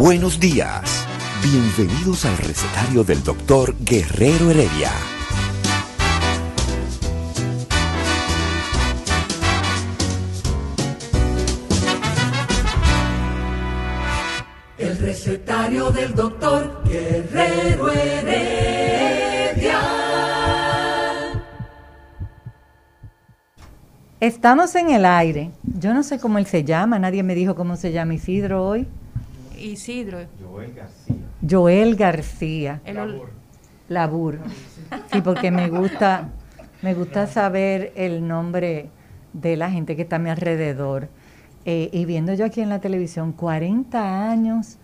Buenos días. Bienvenidos al recetario del doctor Guerrero Heredia. El recetario del doctor Guerrero Heredia. Estamos en el aire. Yo no sé cómo él se llama, nadie me dijo cómo se llama Isidro hoy. Isidro. Joel García. Joel García. El ol- Labur. Sí, porque me gusta, me gusta saber el nombre de la gente que está a mi alrededor. Eh, y viendo yo aquí en la televisión, 40 años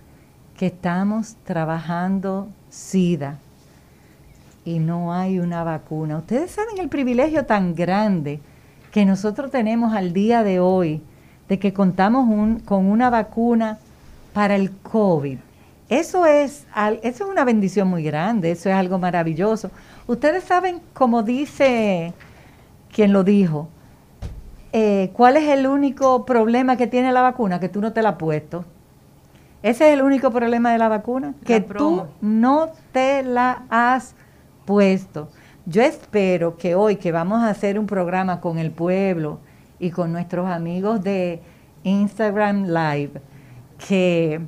que estamos trabajando SIDA y no hay una vacuna. Ustedes saben el privilegio tan grande que nosotros tenemos al día de hoy de que contamos un- con una vacuna para el COVID. Eso es, eso es una bendición muy grande, eso es algo maravilloso. Ustedes saben, como dice quien lo dijo, eh, ¿cuál es el único problema que tiene la vacuna? Que tú no te la has puesto. Ese es el único problema de la vacuna, que tú no te la has puesto. Yo espero que hoy que vamos a hacer un programa con el pueblo y con nuestros amigos de Instagram Live, que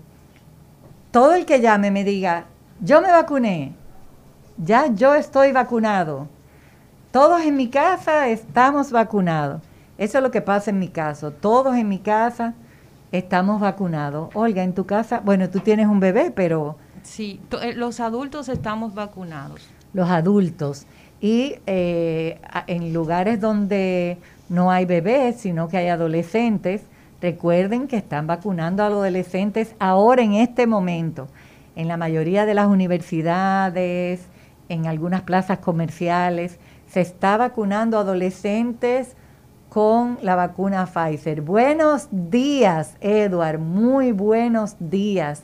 todo el que llame me diga, yo me vacuné, ya yo estoy vacunado, todos en mi casa estamos vacunados. Eso es lo que pasa en mi caso, todos en mi casa estamos vacunados. Olga, en tu casa, bueno, tú tienes un bebé, pero Sí, eh, los adultos estamos vacunados. los adultos. Y eh, en lugares donde no hay bebés, sino que hay adolescentes, recuerden que están vacunando a los adolescentes ahora en este momento. En la mayoría de las universidades, en algunas plazas comerciales, se está vacunando a adolescentes con la vacuna Pfizer. Buenos días, Edward, muy buenos días.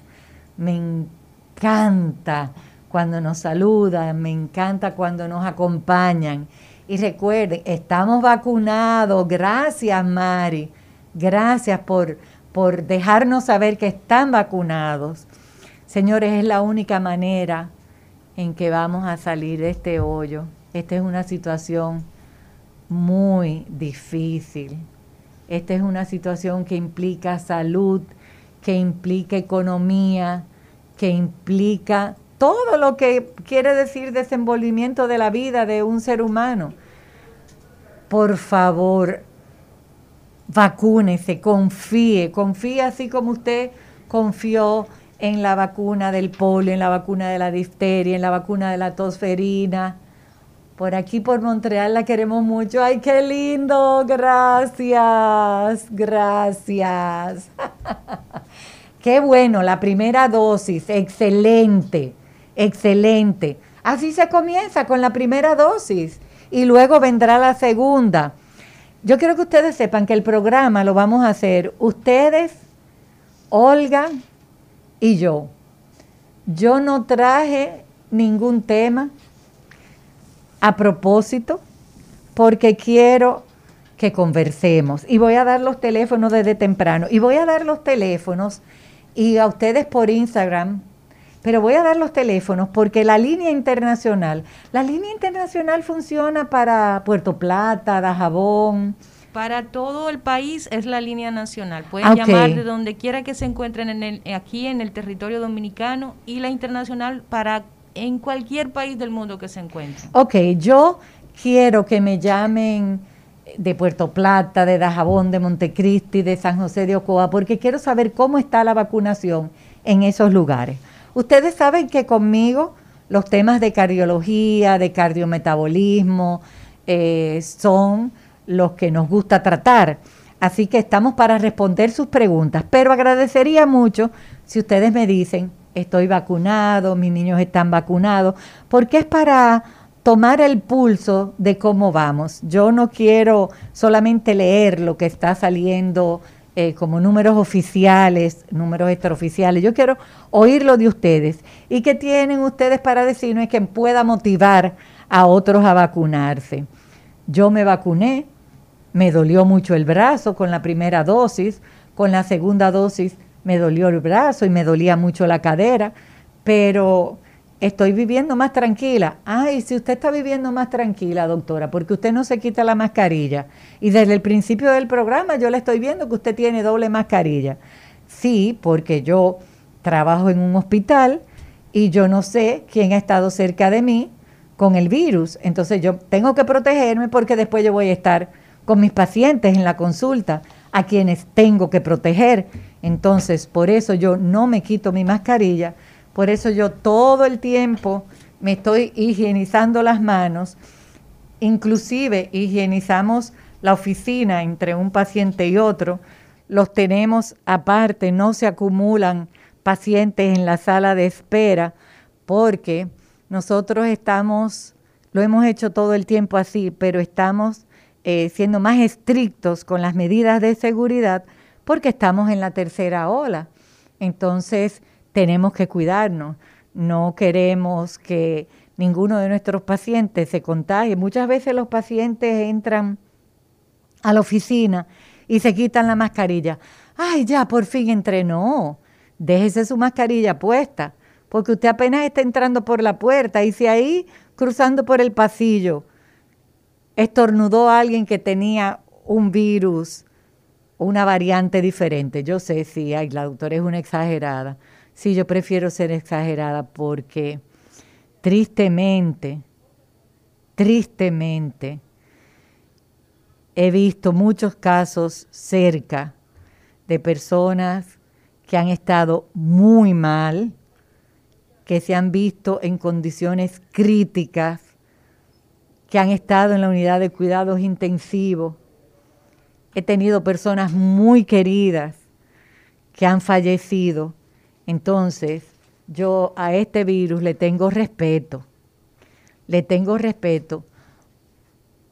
Me encanta cuando nos saludan, me encanta cuando nos acompañan. Y recuerden, estamos vacunados. Gracias, Mari. Gracias por, por dejarnos saber que están vacunados. Señores, es la única manera en que vamos a salir de este hoyo. Esta es una situación muy difícil. Esta es una situación que implica salud, que implica economía, que implica todo lo que quiere decir desenvolvimiento de la vida de un ser humano. Por favor, vacúnese, confíe, confíe así como usted confió en la vacuna del polio, en la vacuna de la difteria, en la vacuna de la tosferina. Por aquí, por Montreal, la queremos mucho. ¡Ay, qué lindo! Gracias, gracias. qué bueno, la primera dosis, excelente, excelente. Así se comienza con la primera dosis y luego vendrá la segunda. Yo quiero que ustedes sepan que el programa lo vamos a hacer ustedes, Olga y yo. Yo no traje ningún tema a propósito porque quiero que conversemos y voy a dar los teléfonos desde temprano y voy a dar los teléfonos y a ustedes por Instagram, pero voy a dar los teléfonos porque la línea internacional, la línea internacional funciona para Puerto Plata, Dajabón, Para todo el país es la línea nacional. Pueden Ah, llamar de donde quiera que se encuentren en el, aquí en el territorio dominicano y la internacional para en cualquier país del mundo que se encuentren. Ok, yo quiero que me llamen de Puerto Plata, de Dajabón, de Montecristi, de San José de Ocoa, porque quiero saber cómo está la vacunación en esos lugares. Ustedes saben que conmigo los temas de cardiología, de cardiometabolismo, eh, son los que nos gusta tratar. Así que estamos para responder sus preguntas, pero agradecería mucho si ustedes me dicen, estoy vacunado, mis niños están vacunados, porque es para tomar el pulso de cómo vamos. Yo no quiero solamente leer lo que está saliendo eh, como números oficiales, números extraoficiales. Yo quiero oírlo de ustedes. ¿Y qué tienen ustedes para decirnos que pueda motivar a otros a vacunarse? Yo me vacuné, me dolió mucho el brazo con la primera dosis, con la segunda dosis me dolió el brazo y me dolía mucho la cadera, pero estoy viviendo más tranquila. Ay, si usted está viviendo más tranquila, doctora, porque usted no se quita la mascarilla. Y desde el principio del programa yo le estoy viendo que usted tiene doble mascarilla. Sí, porque yo trabajo en un hospital y yo no sé quién ha estado cerca de mí con el virus. Entonces yo tengo que protegerme porque después yo voy a estar con mis pacientes en la consulta, a quienes tengo que proteger. Entonces, por eso yo no me quito mi mascarilla, por eso yo todo el tiempo me estoy higienizando las manos, inclusive higienizamos la oficina entre un paciente y otro, los tenemos aparte, no se acumulan pacientes en la sala de espera, porque nosotros estamos, lo hemos hecho todo el tiempo así, pero estamos eh, siendo más estrictos con las medidas de seguridad porque estamos en la tercera ola. Entonces, tenemos que cuidarnos. No queremos que ninguno de nuestros pacientes se contagie. Muchas veces los pacientes entran a la oficina y se quitan la mascarilla. Ay, ya, por fin entré. No, déjese su mascarilla puesta, porque usted apenas está entrando por la puerta y si ahí cruzando por el pasillo estornudó a alguien que tenía un virus, una variante diferente. Yo sé, sí, ay, la doctora es una exagerada. Sí, yo prefiero ser exagerada porque tristemente, tristemente, he visto muchos casos cerca de personas que han estado muy mal, que se han visto en condiciones críticas, que han estado en la unidad de cuidados intensivos. He tenido personas muy queridas que han fallecido entonces, yo a este virus le tengo respeto, le tengo respeto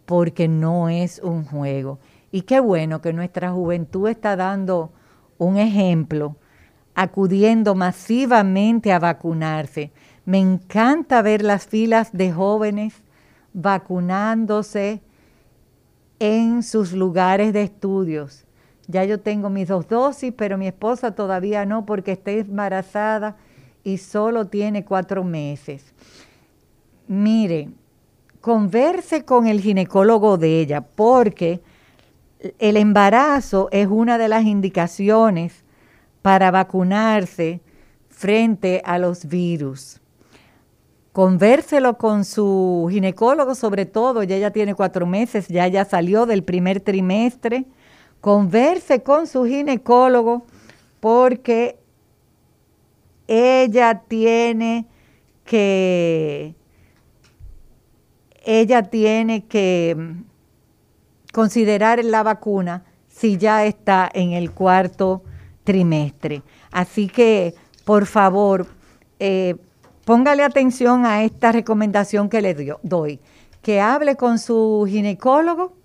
porque no es un juego. Y qué bueno que nuestra juventud está dando un ejemplo, acudiendo masivamente a vacunarse. Me encanta ver las filas de jóvenes vacunándose en sus lugares de estudios. Ya yo tengo mis dos dosis, pero mi esposa todavía no porque está embarazada y solo tiene cuatro meses. Mire, converse con el ginecólogo de ella porque el embarazo es una de las indicaciones para vacunarse frente a los virus. Convérselo con su ginecólogo sobre todo, ya ella tiene cuatro meses, ya ya salió del primer trimestre converse con su ginecólogo porque ella tiene que ella tiene que mm, considerar la vacuna si ya está en el cuarto trimestre. Así que, por favor, eh, póngale atención a esta recomendación que le doy, que hable con su ginecólogo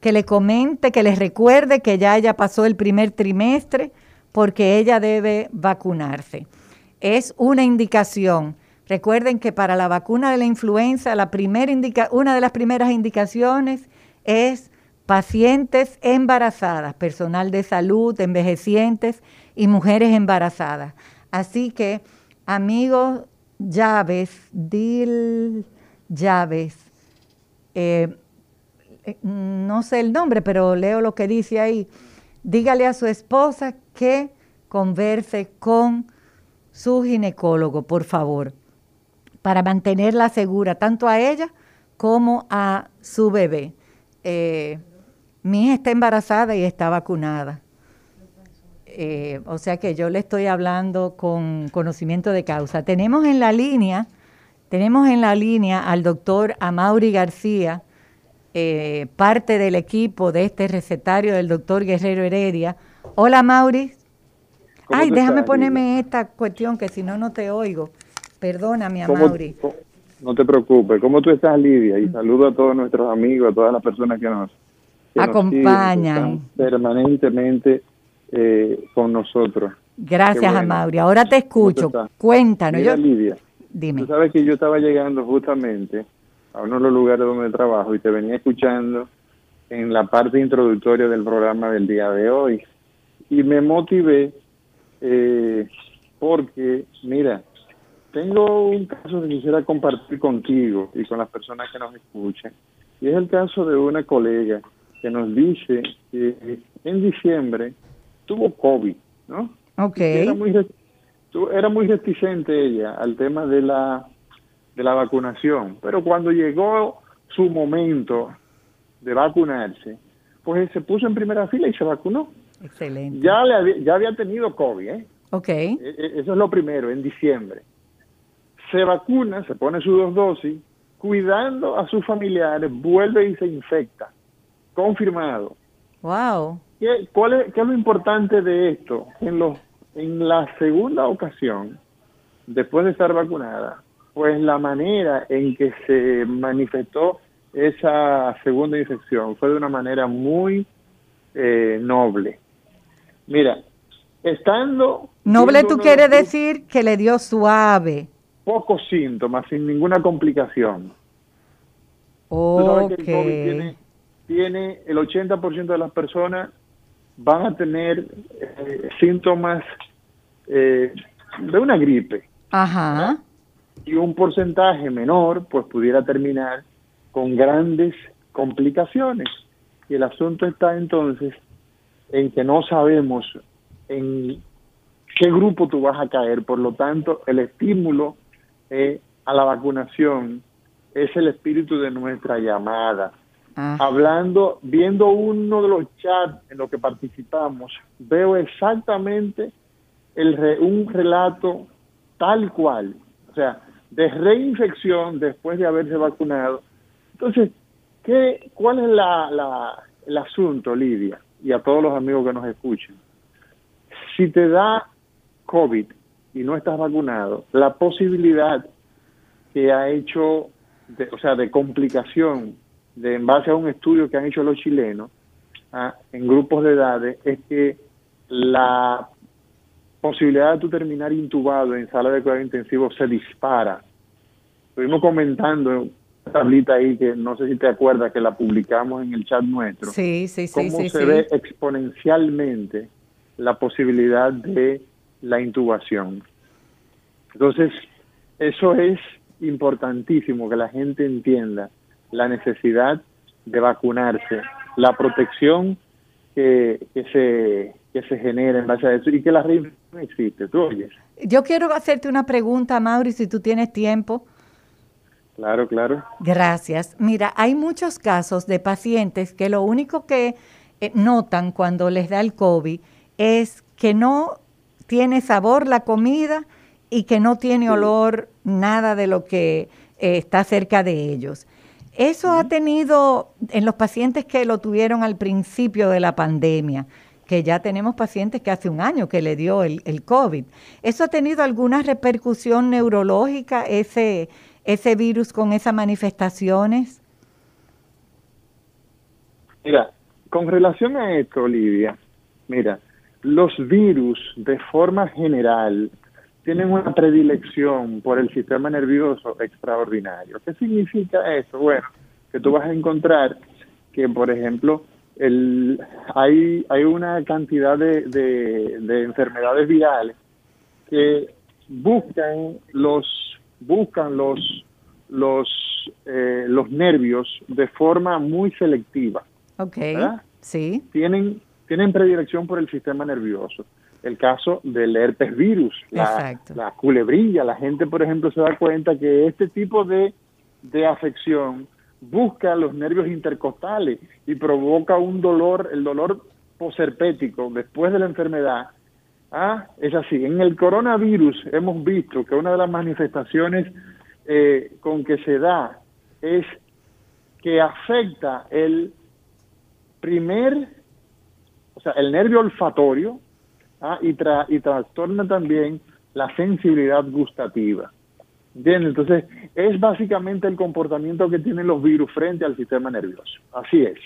que le comente, que les recuerde que ya ella pasó el primer trimestre porque ella debe vacunarse. Es una indicación. Recuerden que para la vacuna de la influenza, la primera una de las primeras indicaciones es pacientes embarazadas, personal de salud, envejecientes y mujeres embarazadas. Así que, amigos llaves, dil llaves, eh, no sé el nombre, pero leo lo que dice ahí. Dígale a su esposa que converse con su ginecólogo, por favor, para mantenerla segura, tanto a ella como a su bebé. Eh, mi hija está embarazada y está vacunada. Eh, o sea que yo le estoy hablando con conocimiento de causa. Tenemos en la línea Tenemos en la línea al doctor Amaury García, eh, parte del equipo de este recetario del doctor Guerrero Heredia. Hola, Mauri. Ay, déjame ponerme esta cuestión que si no, no te oigo. Perdóname, Mauri. No te preocupes. ¿Cómo tú estás, Lidia? Y saludo a todos nuestros amigos, a todas las personas que nos acompañan permanentemente eh, con nosotros. Gracias, a Mauri. Ahora te escucho. Cuéntanos. yo... Lidia, Dime. Tú sabes que yo estaba llegando justamente a uno de los lugares donde trabajo y te venía escuchando en la parte introductoria del programa del día de hoy. Y me motivé eh, porque, mira, tengo un caso que quisiera compartir contigo y con las personas que nos escuchan. Y es el caso de una colega que nos dice que en diciembre tuvo COVID, ¿no? Ok. Era muy, era muy reticente ella al tema de la, de la vacunación, pero cuando llegó su momento de vacunarse, pues se puso en primera fila y se vacunó. Excelente. Ya, le había, ya había tenido COVID, ¿eh? Ok. E, e, eso es lo primero, en diciembre. Se vacuna, se pone sus dos dosis, cuidando a sus familiares, vuelve y se infecta. Confirmado. Wow. ¿Qué, cuál es, ¿Qué es lo importante de esto? En los en la segunda ocasión, después de estar vacunada, pues la manera en que se manifestó esa segunda infección fue de una manera muy eh, noble. Mira, estando... Noble tú quieres decir que le dio suave. Pocos síntomas, sin ninguna complicación. Okay. el tiene, tiene el 80% de las personas van a tener eh, síntomas eh, de una gripe. Ajá. Y un porcentaje menor, pues pudiera terminar con grandes complicaciones. Y el asunto está entonces en que no sabemos en qué grupo tú vas a caer. Por lo tanto, el estímulo eh, a la vacunación es el espíritu de nuestra llamada. Hablando, viendo uno de los chats en los que participamos, veo exactamente el un relato tal cual, o sea, de reinfección después de haberse vacunado. Entonces, ¿qué, ¿cuál es la, la, el asunto, Lidia? Y a todos los amigos que nos escuchen. Si te da COVID y no estás vacunado, la posibilidad que ha hecho, de, o sea, de complicación, de, en base a un estudio que han hecho los chilenos, ah, en grupos de edades, es que la posibilidad de tú terminar intubado en sala de cuidado intensivo se dispara. Estuvimos comentando una tablita ahí que no sé si te acuerdas que la publicamos en el chat nuestro. Sí, sí, sí. Cómo se ve exponencialmente la posibilidad de la intubación. Entonces, eso es importantísimo que la gente entienda la necesidad de vacunarse, la protección que, que se que se genera en base a eso y que la no existe. ¿Tú oyes? Yo quiero hacerte una pregunta, Mauri, si tú tienes tiempo. Claro, claro. Gracias. Mira, hay muchos casos de pacientes que lo único que eh, notan cuando les da el COVID es que no tiene sabor la comida y que no tiene olor nada de lo que eh, está cerca de ellos. Eso ha tenido en los pacientes que lo tuvieron al principio de la pandemia que ya tenemos pacientes que hace un año que le dio el, el COVID. ¿Eso ha tenido alguna repercusión neurológica, ese, ese virus con esas manifestaciones? Mira, con relación a esto, Olivia, mira, los virus de forma general tienen una predilección por el sistema nervioso extraordinario. ¿Qué significa eso? Bueno, que tú vas a encontrar que, por ejemplo, el, hay, hay una cantidad de, de, enfermedades virales que buscan los buscan los los eh, los nervios de forma muy selectiva. Okay. Sí. Tienen tienen predilección por el sistema nervioso. El caso del herpes virus, la, la culebrilla, la gente, por ejemplo, se da cuenta que este tipo de, de afección busca los nervios intercostales y provoca un dolor, el dolor poserpético después de la enfermedad. Ah, es así. En el coronavirus hemos visto que una de las manifestaciones eh, con que se da es que afecta el primer, o sea, el nervio olfatorio ¿ah? y, y trastorna también la sensibilidad gustativa. Bien, entonces es básicamente el comportamiento que tienen los virus frente al sistema nervioso. Así es.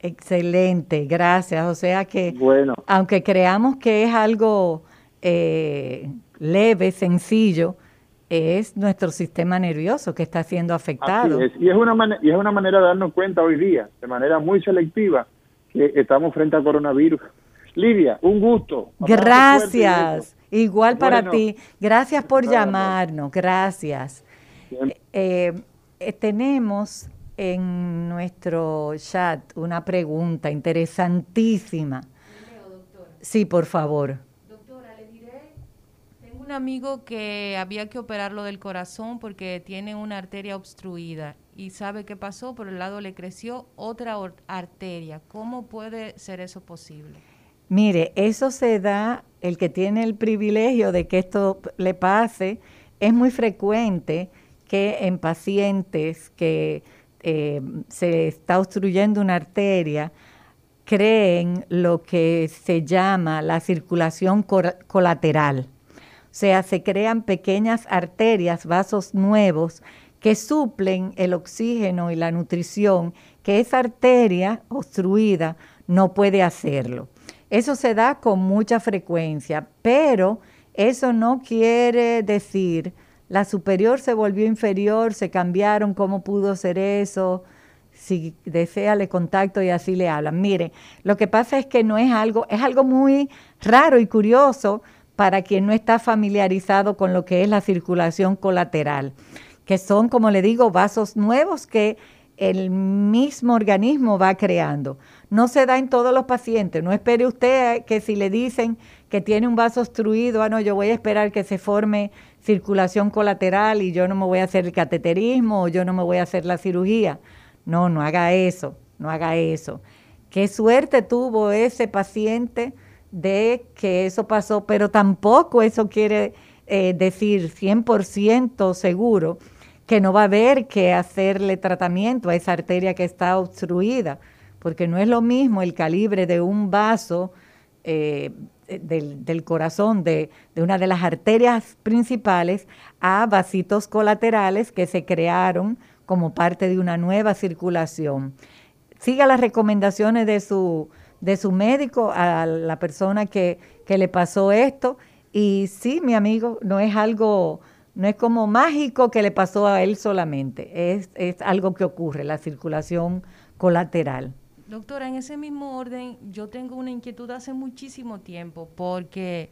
Excelente, gracias. O sea que, bueno. aunque creamos que es algo eh, leve, sencillo, es nuestro sistema nervioso que está siendo afectado. Y, es una y es una manera de darnos cuenta hoy día, de manera muy selectiva, que estamos frente al coronavirus. Lidia, un gusto. Gracias. Igual para ti. Gracias por llamarnos. Gracias. Eh, eh, tenemos en nuestro chat una pregunta interesantísima. Sí, por favor. Doctora, le diré, tengo un amigo que había que operarlo del corazón porque tiene una arteria obstruida y sabe qué pasó, por el lado le creció otra arteria. ¿Cómo puede ser eso posible? Mire, eso se da, el que tiene el privilegio de que esto le pase, es muy frecuente que en pacientes que eh, se está obstruyendo una arteria, creen lo que se llama la circulación colateral. O sea, se crean pequeñas arterias, vasos nuevos, que suplen el oxígeno y la nutrición que esa arteria obstruida no puede hacerlo. Eso se da con mucha frecuencia, pero eso no quiere decir la superior se volvió inferior, se cambiaron, cómo pudo ser eso. Si desea, le contacto y así le hablan. Mire, lo que pasa es que no es algo, es algo muy raro y curioso para quien no está familiarizado con lo que es la circulación colateral, que son, como le digo, vasos nuevos que el mismo organismo va creando. No se da en todos los pacientes. No espere usted que si le dicen que tiene un vaso obstruido, ah, no, yo voy a esperar que se forme circulación colateral y yo no me voy a hacer el cateterismo o yo no me voy a hacer la cirugía. No, no haga eso, no haga eso. Qué suerte tuvo ese paciente de que eso pasó, pero tampoco eso quiere eh, decir 100% seguro que no va a haber que hacerle tratamiento a esa arteria que está obstruida, porque no es lo mismo el calibre de un vaso eh, del, corazón, de, de, una de las arterias principales, a vasitos colaterales que se crearon como parte de una nueva circulación. Siga las recomendaciones de su, de su médico a la persona que, que le pasó esto. Y sí, mi amigo, no es algo no es como mágico que le pasó a él solamente, es, es algo que ocurre, la circulación colateral. Doctora, en ese mismo orden, yo tengo una inquietud hace muchísimo tiempo porque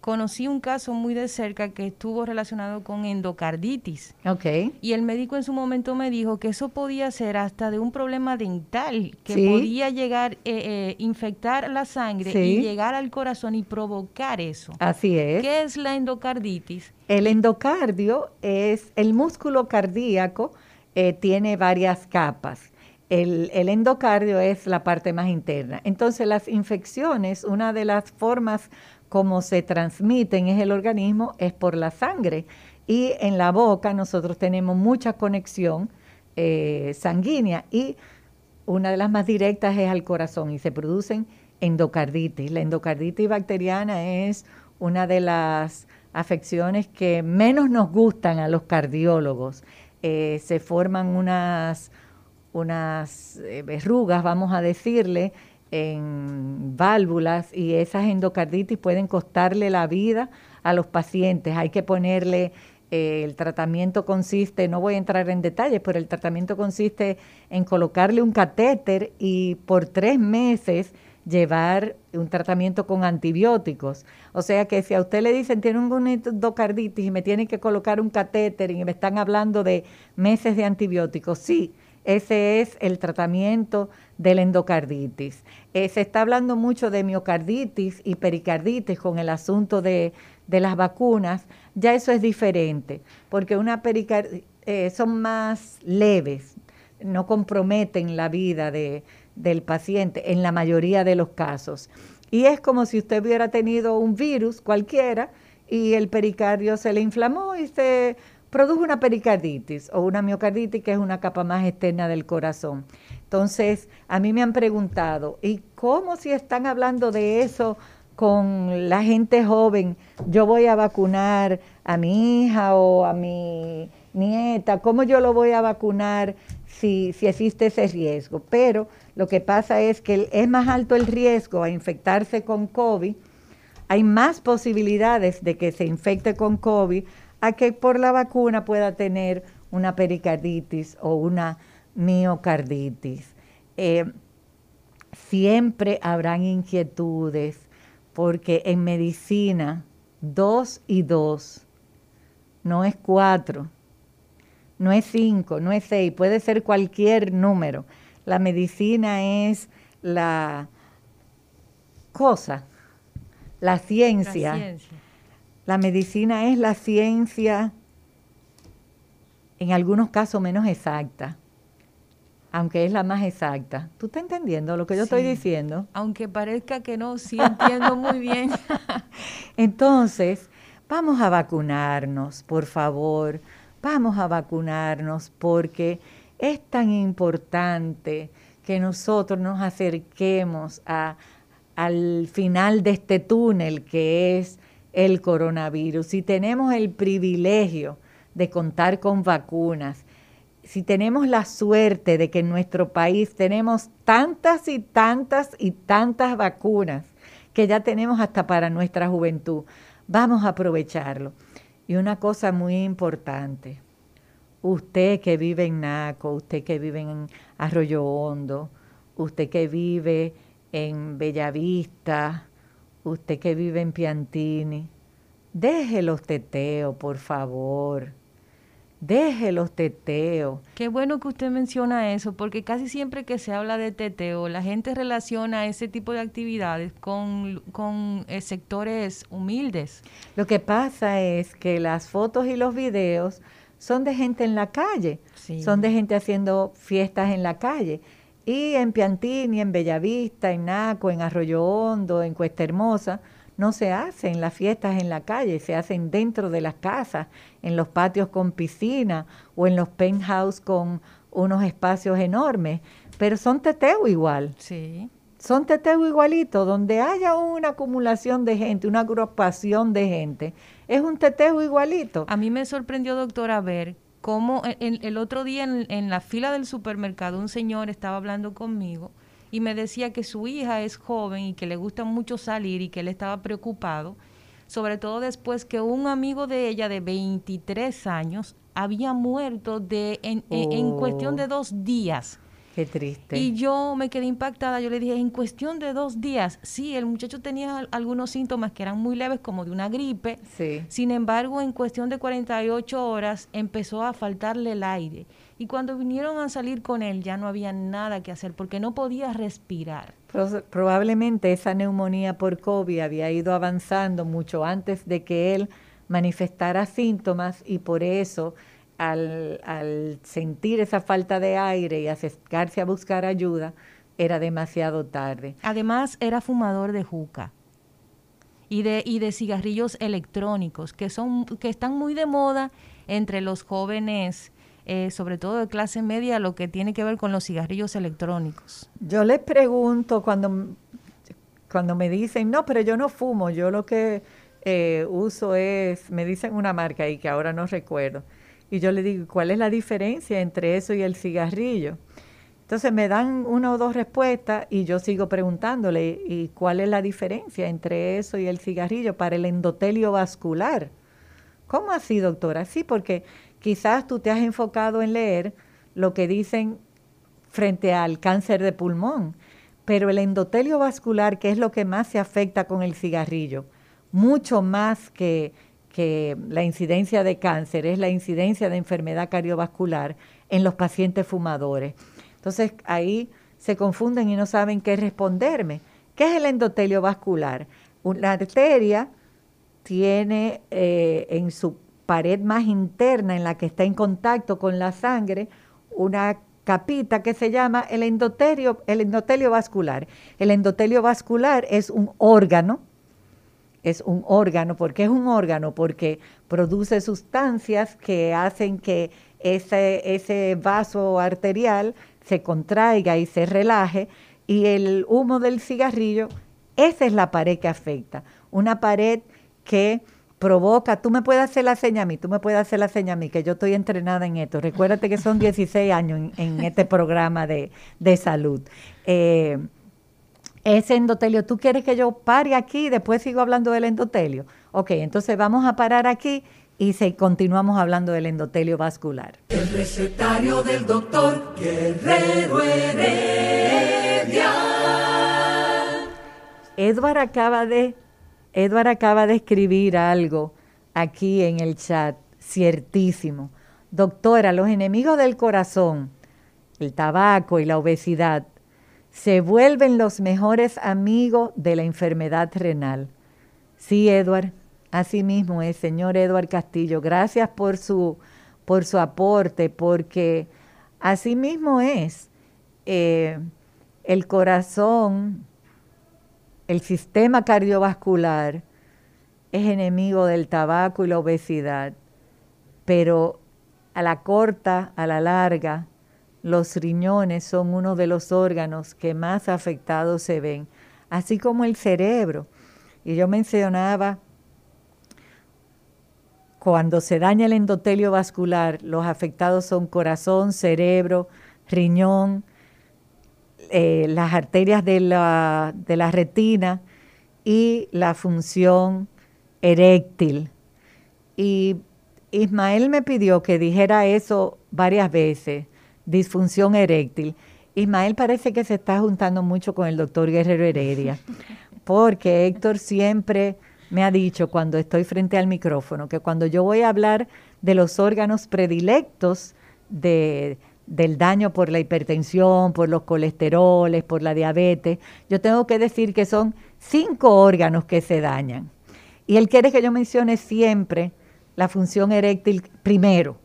conocí un caso muy de cerca que estuvo relacionado con endocarditis. Ok. Y el médico en su momento me dijo que eso podía ser hasta de un problema dental, que podía llegar, eh, eh, infectar la sangre y llegar al corazón y provocar eso. Así es. ¿Qué es la endocarditis? El endocardio es el músculo cardíaco, eh, tiene varias capas. El, el, endocardio es la parte más interna. Entonces las infecciones, una de las formas como se transmiten en el organismo es por la sangre. Y en la boca nosotros tenemos mucha conexión eh, sanguínea y una de las más directas es al corazón y se producen endocarditis. La endocarditis bacteriana es una de las afecciones que menos nos gustan a los cardiólogos. Eh, se forman unas, unas eh, verrugas, vamos a decirle, en válvulas y esas endocarditis pueden costarle la vida a los pacientes. Hay que ponerle, eh, el tratamiento consiste, no voy a entrar en detalles, pero el tratamiento consiste en colocarle un catéter y por tres meses llevar un tratamiento con antibióticos. O sea que si a usted le dicen tiene un endocarditis y me tienen que colocar un catéter y me están hablando de meses de antibióticos, sí, ese es el tratamiento de la endocarditis. Eh, se está hablando mucho de miocarditis y pericarditis con el asunto de, las vacunas. Ya eso es diferente, porque una eh, son más leves, no comprometen la vida del paciente en la mayoría de los casos. Y es como si usted hubiera tenido un virus cualquiera y el pericardio se le inflamó y se produjo una pericarditis o una miocarditis, que es una capa más externa del corazón. Entonces, a mí me han preguntado, ¿y cómo si están hablando de eso con la gente joven? Yo voy a vacunar a mi hija o a mi nieta, ¿cómo yo lo voy a vacunar si, si existe ese riesgo? Pero lo que pasa es que es más alto el riesgo a infectarse con COVID, hay más posibilidades de que se infecte con COVID a que por la vacuna pueda tener una pericarditis o una miocarditis. Eh, siempre habrán inquietudes porque en medicina dos y dos no es cuatro, no es cinco, no es seis, puede ser cualquier número. La medicina es la cosa, la ciencia. La, ciencia. La medicina es la ciencia en algunos casos menos exacta aunque es la más exacta. ¿Tú estás entendiendo lo que yo estoy diciendo? Aunque parezca que no, sí entiendo muy bien. Entonces, vamos a vacunarnos, por favor, vamos a vacunarnos porque es tan importante que nosotros nos acerquemos a, al final de este túnel que es el coronavirus. Y tenemos el privilegio de contar con vacunas si tenemos la suerte de que en nuestro país tenemos tantas y tantas y tantas vacunas que ya tenemos hasta para nuestra juventud, vamos a aprovecharlo. Y una cosa muy importante, usted que vive en Naco, usted que vive en Arroyo Hondo, usted que vive en Bellavista, usted que vive en Piantini, deje los teteos, por favor Deje los teteos. Qué bueno que usted menciona eso, porque casi siempre que se habla de teteo, la gente relaciona ese tipo de actividades con, con eh, sectores humildes. Lo que pasa es que las fotos y los videos son de gente en la calle, son de gente haciendo fiestas en la calle. Y en Piantini, en Bellavista, en Naco, en Arroyo Hondo, en Cuesta Hermosa, no se hacen las fiestas en la calle, se hacen dentro de las casas, en los patios con piscina o en los penthouse con unos espacios enormes, pero son teteo igual. Sí. Son teteo igualito, donde haya una acumulación de gente, una agrupación de gente, es un teteo igualito. A mí me sorprendió, doctora, ver cómo el, el otro día en, en la fila del supermercado un señor estaba hablando conmigo y me decía que su hija es joven y que le gusta mucho salir y que él estaba preocupado, sobre todo después que un amigo de ella de 23 años había muerto de en, en cuestión de oh. dos días. Qué triste. Y yo me quedé impactada. Yo le dije, en cuestión de dos días, sí, el muchacho tenía algunos síntomas que eran muy leves, como de una gripe. Sí. Sin embargo, en cuestión de 48 horas empezó a faltarle el aire. Y cuando vinieron a salir con él, ya no había nada que hacer porque no podía respirar. Probablemente esa neumonía por COVID había ido avanzando mucho antes de que él manifestara síntomas y por eso al, sentir esa falta de aire y acercarse a buscar ayuda, era demasiado tarde. Además, era fumador de juca y de, y de cigarrillos electrónicos, que, son, que están muy de moda entre los jóvenes, eh, sobre todo de clase media, lo que tiene que ver con los cigarrillos electrónicos. Yo les pregunto cuando, cuando me dicen, no, pero yo no fumo, yo lo que eh, uso es, me dicen una marca y que ahora no recuerdo y yo le digo, ¿cuál es la diferencia entre eso y el cigarrillo? Entonces me dan una o dos respuestas y yo sigo preguntándole, ¿y cuál es la diferencia entre eso y el cigarrillo para el endotelio vascular? ¿Cómo así, doctora? Sí, porque quizás tú te has enfocado en leer lo que dicen frente al cáncer de pulmón, pero el endotelio vascular, que es lo que más se afecta con el cigarrillo, mucho más que que la incidencia de cáncer es la incidencia de enfermedad cardiovascular en los pacientes fumadores. Entonces ahí se confunden y no saben qué responderme. ¿Qué es el endotelio vascular? La arteria tiene eh, en su pared más interna, en la que está en contacto con la sangre, una capita que se llama el endotelio, el endotelio vascular. El endotelio vascular es un órgano es un órgano. ¿Por qué es un órgano? Porque produce sustancias que hacen que ese, ese vaso arterial se contraiga y se relaje y el humo del cigarrillo, esa es la pared que afecta. Una pared que provoca, tú me puedes hacer la seña a mí, tú me puedes hacer la seña a mí, que yo estoy entrenada en esto. Recuérdate que son 16 años en, este programa de, salud. Eh, ese endotelio, ¿tú quieres que yo pare aquí y después sigo hablando del endotelio? Ok, entonces vamos a parar aquí y se, continuamos hablando del endotelio vascular. El recetario del doctor Guerrero Heredia. Edward acaba de Edward acaba de escribir algo aquí en el chat, ciertísimo. Doctora, los enemigos del corazón, el tabaco y la obesidad, se vuelven los mejores amigos de la enfermedad renal. Sí, Edward, así mismo es, señor Edward Castillo. Gracias por su, por su aporte, porque así mismo es. Eh, el corazón el sistema cardiovascular es enemigo del tabaco y la obesidad, pero a la corta, a la larga, los riñones son uno de los órganos que más afectados se ven, así como el cerebro. Y yo mencionaba, cuando se daña el endotelio vascular, los afectados son corazón, cerebro, riñón, eh, las arterias de la, de la retina y la función eréctil. Y Ismael me pidió que dijera eso varias veces, disfunción eréctil. Ismael parece que se está juntando mucho con el doctor Guerrero Heredia, porque Héctor siempre me ha dicho cuando estoy frente al micrófono que cuando yo voy a hablar de los órganos predilectos de, del daño por la hipertensión, por los colesteroles, por la diabetes, yo tengo que decir que son cinco órganos que se dañan. Y él quiere que yo mencione siempre la función eréctil primero.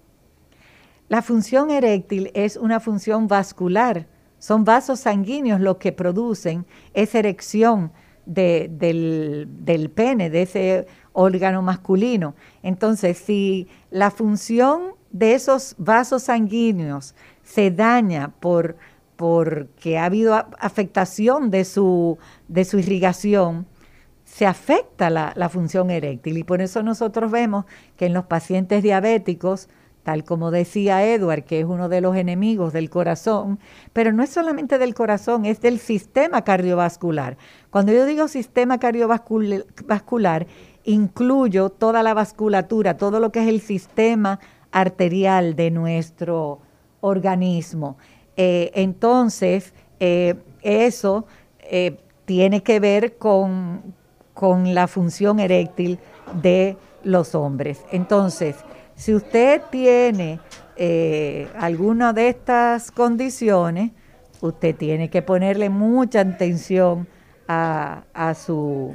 La función eréctil es una función vascular, son vasos sanguíneos los que producen esa erección del, pene, de ese órgano masculino. Entonces, si la función de esos vasos sanguíneos se daña por porque ha habido afectación de su, de su irrigación, se afecta la, la, función eréctil. Y por eso nosotros vemos que en los pacientes diabéticos, tal como decía Edward, que es uno de los enemigos del corazón, pero no es solamente del corazón, es del sistema cardiovascular. Cuando yo digo sistema cardiovascular, incluyo toda la vasculatura, todo lo que es el sistema arterial de nuestro organismo. Eh, entonces, eh, eso eh, tiene que ver con, con la función eréctil de los hombres. Entonces, si usted tiene alguna de estas condiciones, usted tiene que ponerle mucha atención a, a, su,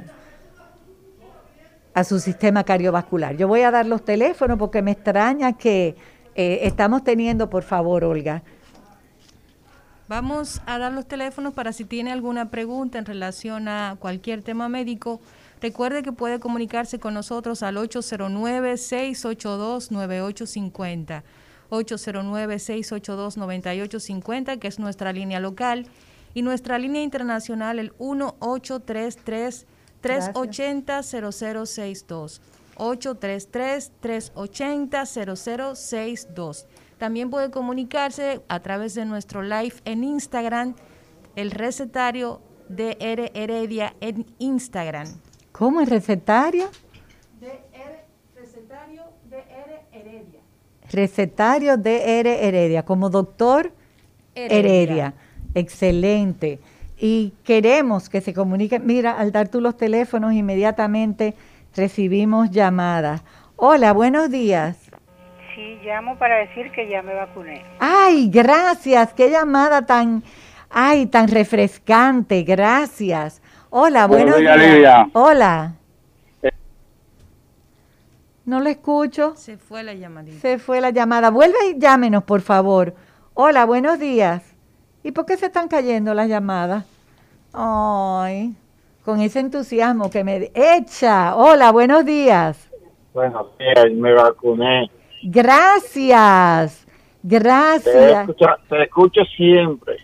a su sistema cardiovascular. Yo voy a dar los teléfonos porque me extraña que eh, estamos teniendo, por favor, Olga. Vamos a dar los teléfonos para si tiene alguna pregunta en relación a cualquier tema médico. Recuerde que puede comunicarse con nosotros al 809-682-9850. 809-682-9850, que es nuestra línea local, y nuestra línea internacional, el 1833 380 0062. 833-380-0062. También puede comunicarse a través de nuestro live en Instagram, el recetario de R Heredia en Instagram. ¿Cómo es recetario? De recetario de R Heredia. Recetario de R Heredia, como doctor Heredia. Excelente. Y queremos que se comunique. Mira, al dar tú los teléfonos inmediatamente recibimos llamadas. Hola, buenos días. Sí, llamo para decir que ya me vacuné. Ay, gracias, qué llamada tan, ay, tan refrescante, gracias. Hola, buenos, días. Hola. No le escucho. Se fue la llamadita. Se fue la llamada. Vuelve y llámenos, por favor. Hola, buenos días. ¿Y por qué se están cayendo las llamadas? Ay, con ese entusiasmo que me echa. Hola, buenos días. Buenos días, me vacuné. Gracias, Te gracias. escucho, te escucho siempre.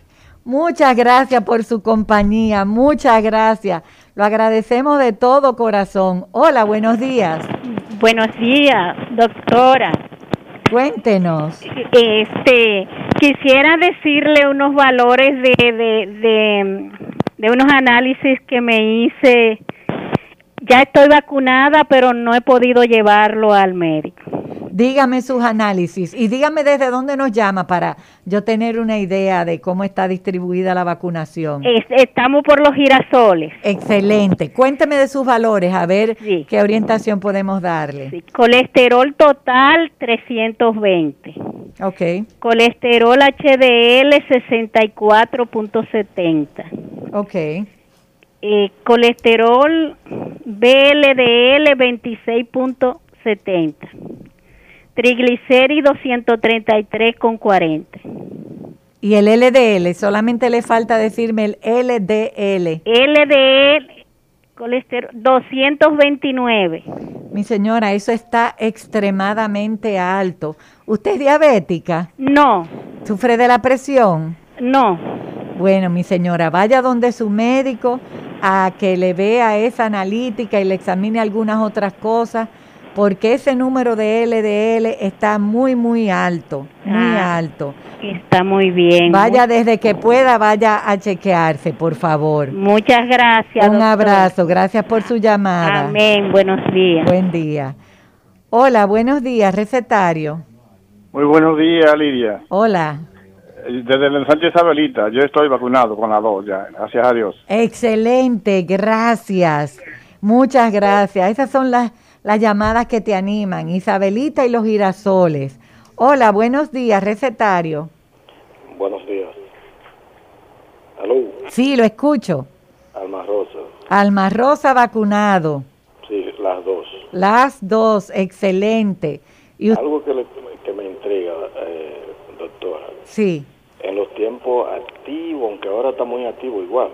Muchas gracias por su compañía, muchas gracias. Lo agradecemos de todo corazón. Hola, buenos días. Buenos días, doctora. Cuéntenos. Este, quisiera decirle unos valores de, de, de, de unos análisis que me hice. Ya estoy vacunada, pero no he podido llevarlo al médico. Dígame sus análisis y dígame desde dónde nos llama para yo tener una idea de cómo está distribuida la vacunación. Es- estamos por los girasoles. Excelente. Cuénteme de sus valores, a ver Sí. qué orientación podemos darle. Sí, Colesterol total 320. Ok, Colesterol HDL 64.70. ok, Eh, colesterol BLDL 26.70. Triglicéridos 133.40. y el LDL, solamente le falta decirme el LDL. LDL colesterol 229. Mi señora, eso está extremadamente alto. ¿Usted es diabética? No, ¿Sufre de la presión? no. Bueno, mi señora, vaya donde su médico a que le vea esa analítica y le examine algunas otras cosas, porque ese número de LDL está muy, muy alto, muy Ah, alto. Está muy bien. Vaya desde que pueda, vaya a chequearse, por favor. Muchas gracias. Un abrazo, gracias por su llamada. Amén. Buenos días. Buen día. Hola, buenos días, recetario. Muy buenos días, Lidia. Hola. Desde el ensanche Isabelita, yo estoy vacunado con la dos ya, gracias a Dios. Excelente, gracias. Muchas gracias. Esas son las, las llamadas que te animan. Isabelita y los girasoles. Hola, buenos días, recetario. Buenos días. Aló, Sí, lo escucho. Alma Rosa. Alma Rosa vacunado. Sí, las dos. Las dos, excelente. Y Algo que, le- que me intriga, eh, doctora. sí, En los tiempos activos, aunque ahora está muy activo igual,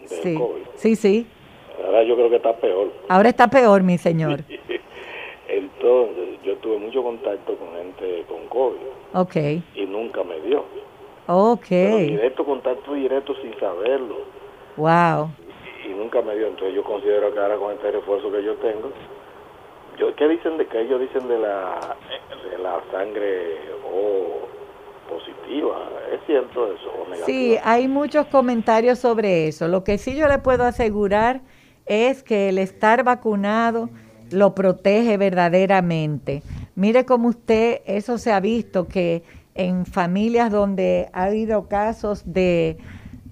del sí, COVID. sí, sí. Ahora yo creo que está peor. Ahora está peor, mi señor. Entonces, yo tuve mucho contacto con gente con COVID Ok, y nunca me dio. ok. Pero directo, contacto directo sin saberlo. Wow. y nunca me dio. Entonces yo considero que ahora con este refuerzo que yo tengo, yo, ¿qué dicen de que ellos dicen de la de la sangre O positiva? ¿Es cierto eso o negativo? Sí, hay muchos comentarios sobre eso. Lo que sí yo le puedo asegurar es que el estar vacunado lo protege verdaderamente. Mire cómo usted, eso se ha visto que en familias donde ha habido casos de,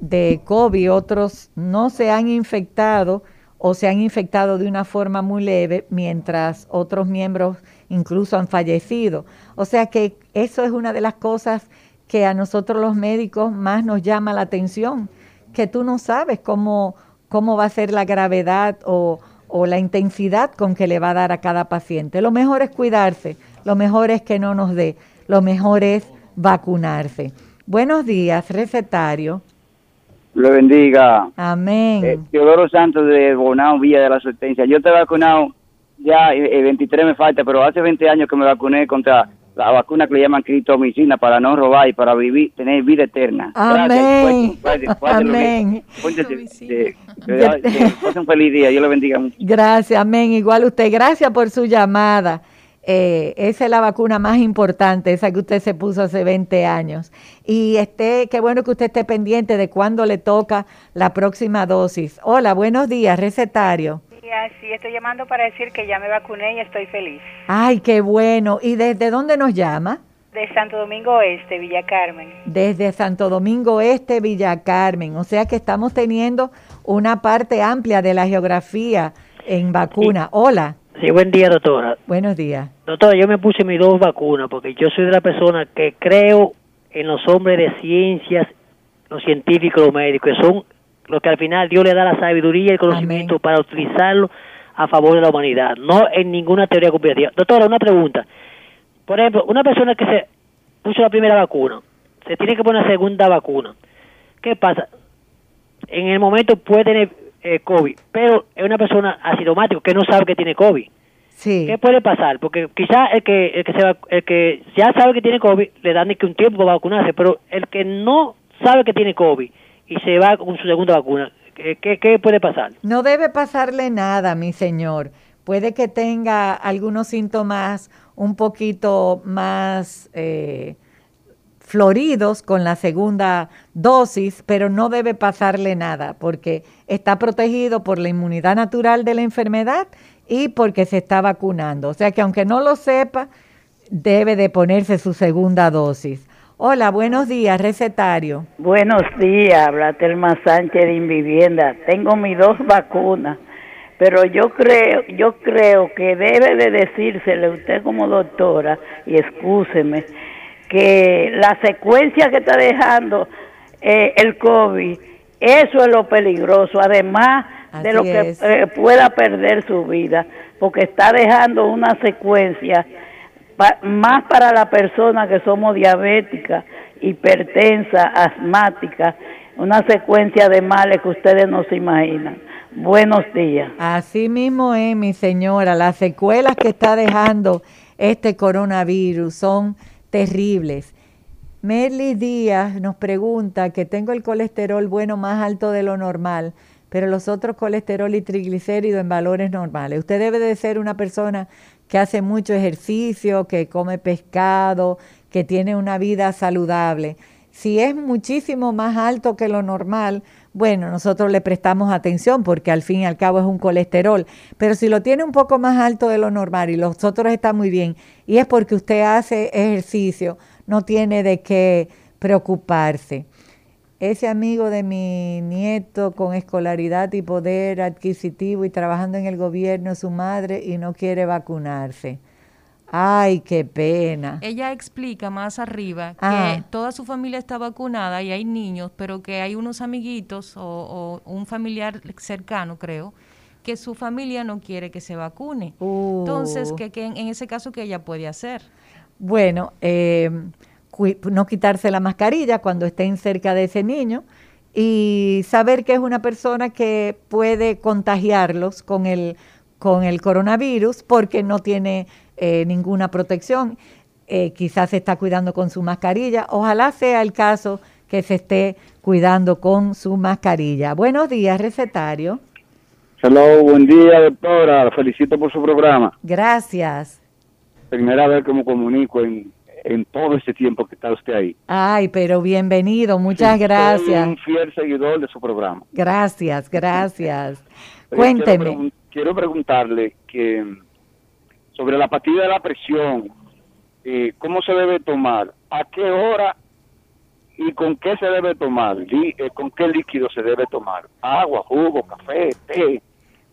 de COVID, otros no se han infectado o se han infectado de una forma muy leve, mientras otros miembros incluso han fallecido. O sea que eso es una de las cosas que a nosotros los médicos más nos llama la atención, que tú no sabes cómo, cómo va a ser la gravedad o, o la intensidad con que le va a dar a cada paciente. Lo mejor es cuidarse, lo mejor es que no nos dé, lo mejor es vacunarse. Buenos días, recetario. Le bendiga. Amén. Eh, Teodoro Santos de Bonao, Villa de la Sustancia. Yo te he vacunado, ya eh, eh, 23 me falta, pero hace 20 años que me vacuné contra la vacuna que le llaman critomicina para no robar y para vivir, tener vida eterna. Amén. Gracias. Amén. un feliz día. Dios le bendiga mucho. Gracias, amén. Igual usted, gracias por su llamada. Eh, esa es la vacuna más importante, esa que usted se puso hace 20 años. Y esté, qué bueno que usted esté pendiente de cuándo le toca la próxima dosis. Hola, buenos días, recetario. Sí, estoy llamando para decir que ya me vacuné y estoy feliz. Ay, qué bueno. ¿Y desde dónde nos llama? De Santo Domingo Este, Villa Carmen. Desde Santo Domingo Este, Villa Carmen. O sea que estamos teniendo una parte amplia de la geografía en vacuna. Hola, Sí, buen día, doctora. buenos días. Doctora, yo me puse mis dos vacunas porque yo soy de la persona que creo en los hombres de ciencias, los científicos, los médicos, que son los que al final Dios le da la sabiduría y el conocimiento para utilizarlo a favor de la humanidad, no en ninguna teoría conspirativa. Doctora, una pregunta. Por ejemplo, una persona que se puso la primera vacuna, se tiene que poner la segunda vacuna. ¿Qué pasa? En el momento puede tener eh, COVID, pero es una persona asintomática que no sabe que tiene COVID. Sí. ¿Qué puede pasar? Porque quizá el que el que se va- el que ya sabe que tiene COVID le dan ni que un tiempo para vacunarse, pero el que no sabe que tiene COVID y se va con su segunda vacuna, ¿qué, puede pasar? No debe pasarle nada, mi señor. Puede que tenga algunos síntomas un poquito más eh, floridos con la segunda dosis, pero no debe pasarle nada porque está protegido por la inmunidad natural de la enfermedad y porque se está vacunando. O sea que aunque no lo sepa, debe de ponerse su segunda dosis. Hola, buenos días, recetario. Buenos días, habla Telma Sánchez de Invivienda. Tengo mis dos vacunas, pero yo creo, yo creo que debe de decírsele usted como doctora, y excúseme, que la secuencia que está dejando eh, el COVID, eso es lo peligroso, además de lo que eh, pueda perder su vida, porque está dejando una secuencia más para la persona que somos diabéticas, hipertensa, asmática, una secuencia de males que ustedes no se imaginan. Buenos días. Así mismo es, mi señora. Las secuelas que está dejando este coronavirus son terribles. Merly Díaz nos pregunta que tengo el colesterol bueno más alto de lo normal, pero los otros colesterol y triglicéridos en valores normales. Usted debe de ser una persona que hace mucho ejercicio, que come pescado, que tiene una vida saludable. Si es muchísimo más alto que lo normal, bueno, nosotros le prestamos atención porque al fin y al cabo es un colesterol. Pero si lo tiene un poco más alto de lo normal y los otros están muy bien, y es porque usted hace ejercicio, no tiene de qué preocuparse. Ese amigo de mi nieto con escolaridad y poder adquisitivo y trabajando en el gobierno, su madre, y no quiere vacunarse. Ay, qué pena. Ella explica más arriba Ah. que toda su familia está vacunada y hay niños, pero que hay unos amiguitos o, o un familiar cercano, creo, que su familia no quiere que se vacune. Entonces, Uh. que, que en, en ese caso, ¿qué ella puede hacer? Bueno, eh, no quitarse la mascarilla cuando estén cerca de ese niño y saber que es una persona que puede contagiarlos con el, con el coronavirus porque no tiene eh, ninguna protección. Eh, quizás se está cuidando con su mascarilla. Ojalá sea el caso que se esté cuidando con su mascarilla. Buenos días, recetario. Hello, buen día, doctora. La felicito por su programa. Gracias. Primera vez que me comunico en, en todo este tiempo que está usted ahí. Ay, pero bienvenido. Muchas gracias. un fiel seguidor de su programa. Gracias, gracias. Quiero, Cuénteme. pregun- quiero preguntarle que sobre la pastilla de la presión, eh, ¿cómo se debe tomar? ¿A qué hora y con qué se debe tomar? Eh, ¿Con qué líquido se debe tomar? ¿Agua, jugo, café, té?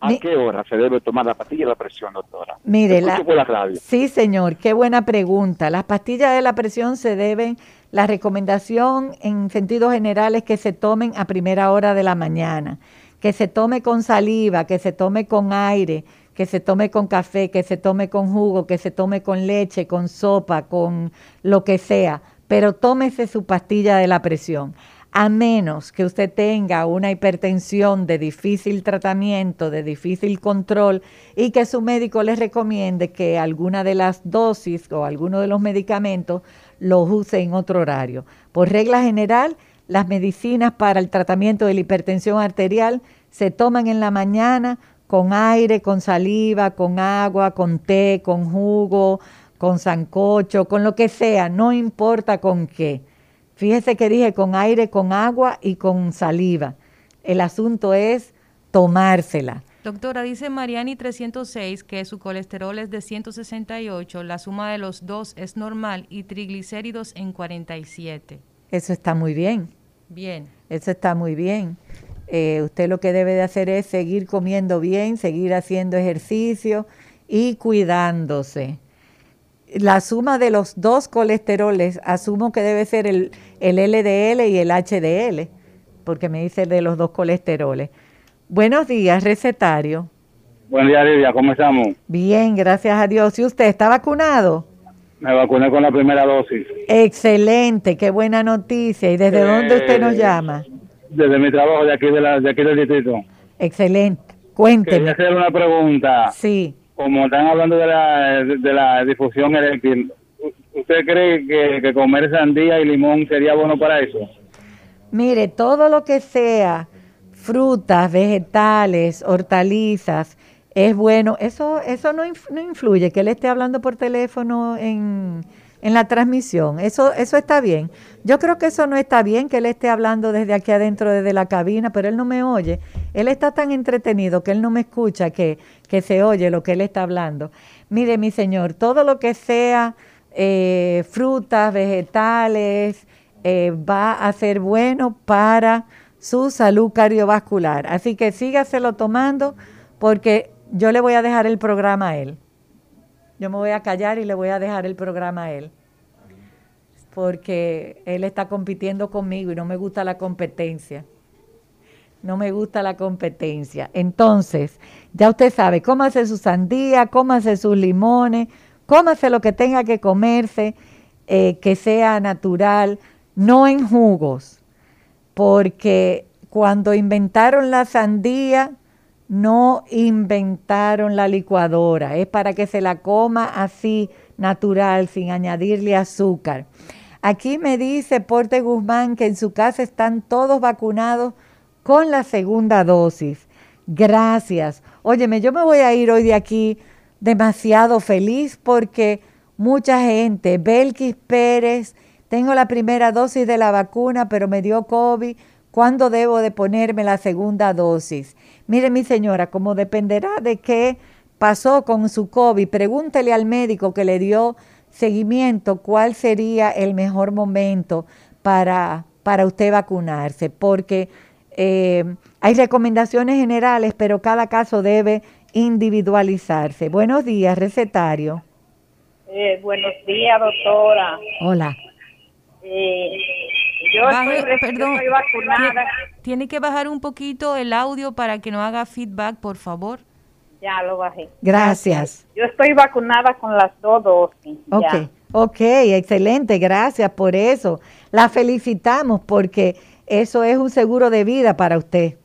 ¿A qué hora se debe tomar la pastilla de la presión, doctora? Mire, la- por la radio. Sí, señor, qué buena pregunta. Las pastillas de la presión se deben, la recomendación en sentido general es que se tomen a primera hora de la mañana, que se tome con saliva, que se tome con aire, que se tome con café, que se tome con jugo, que se tome con leche, con sopa, con lo que sea, pero tómese su pastilla de la presión. A menos que usted tenga una hipertensión de difícil tratamiento, de difícil control y que su médico le recomiende que alguna de las dosis o alguno de los medicamentos los use en otro horario. Por regla general, las medicinas para el tratamiento de la hipertensión arterial se toman en la mañana con aire, con saliva, con agua, con té, con jugo, con sancocho, con lo que sea, no importa con qué. Fíjese que dije con aire, con agua y con saliva. El asunto es tomársela. Doctora, dice Mariani 306 que su colesterol es de 168, la suma de los dos es normal y triglicéridos en 47. Eso está muy bien. Bien. Eso está muy bien. Eh, usted lo que debe de hacer es seguir comiendo bien, seguir haciendo ejercicio y cuidándose. La suma de los dos colesteroles, asumo que debe ser el, el LDL y el HDL, porque me dice de los dos colesteroles. Buenos días, recetario. Buen día, Lidia. ¿Cómo estamos? Bien, gracias a Dios. ¿Y usted está vacunado? Me vacuné con la primera dosis. Excelente, qué buena noticia. ¿Y desde Eh, dónde usted nos llama? Desde mi trabajo de aquí, de la, de aquí del distrito. Excelente. Cuénteme. Quería hacer una pregunta. Sí. Como están hablando de la, de la difusión eréctil, ¿usted cree que, que comer sandía y limón sería bueno para eso? Mire, todo lo que sea frutas, vegetales, hortalizas, es bueno. Eso, eso no, inf- no influye que él esté hablando por teléfono en, en la transmisión. Eso, eso está bien. Yo creo que eso no está bien que él esté hablando desde aquí adentro, desde la cabina, pero él no me oye. Él está tan entretenido que él no me escucha que, que se oye lo que él está hablando. Mire, mi señor, todo lo que sea eh, frutas, vegetales, eh, va a ser bueno para su salud cardiovascular. Así que sígaselo tomando porque yo le voy a dejar el programa a él. Yo me voy a callar y le voy a dejar el programa a él. Porque él está compitiendo conmigo y no me gusta la competencia. No me gusta la competencia. Entonces, ya usted sabe, cómase su sandía, cómase sus limones, cómase lo que tenga que comerse, eh, que sea natural, no en jugos, porque cuando inventaron la sandía, no inventaron la licuadora, es para que se la coma así natural, sin añadirle azúcar. Aquí me dice Porte Guzmán que en su casa están todos vacunados con la segunda dosis. Gracias. Óyeme, yo me voy a ir hoy de aquí demasiado feliz porque mucha gente, Belkis Pérez, tengo la primera dosis de la vacuna, pero me dio COVID. ¿Cuándo debo de ponerme la segunda dosis? Mire, mi señora, como dependerá de qué pasó con su COVID, pregúntele al médico que le dio seguimiento cuál sería el mejor momento para, para usted vacunarse, porque eh, hay recomendaciones generales, pero cada caso debe individualizarse. Buenos días, recetario. Eh, buenos días, doctora. Hola. Eh, yo Baje- estoy, perdón, estoy vacunada. tie- Tiene que bajar un poquito el audio para que no haga feedback, por favor. Ya lo bajé. Gracias. Yo estoy vacunada con las dos dosis. Ok, ya. ok, excelente, gracias por eso. La felicitamos porque eso es un seguro de vida para usted.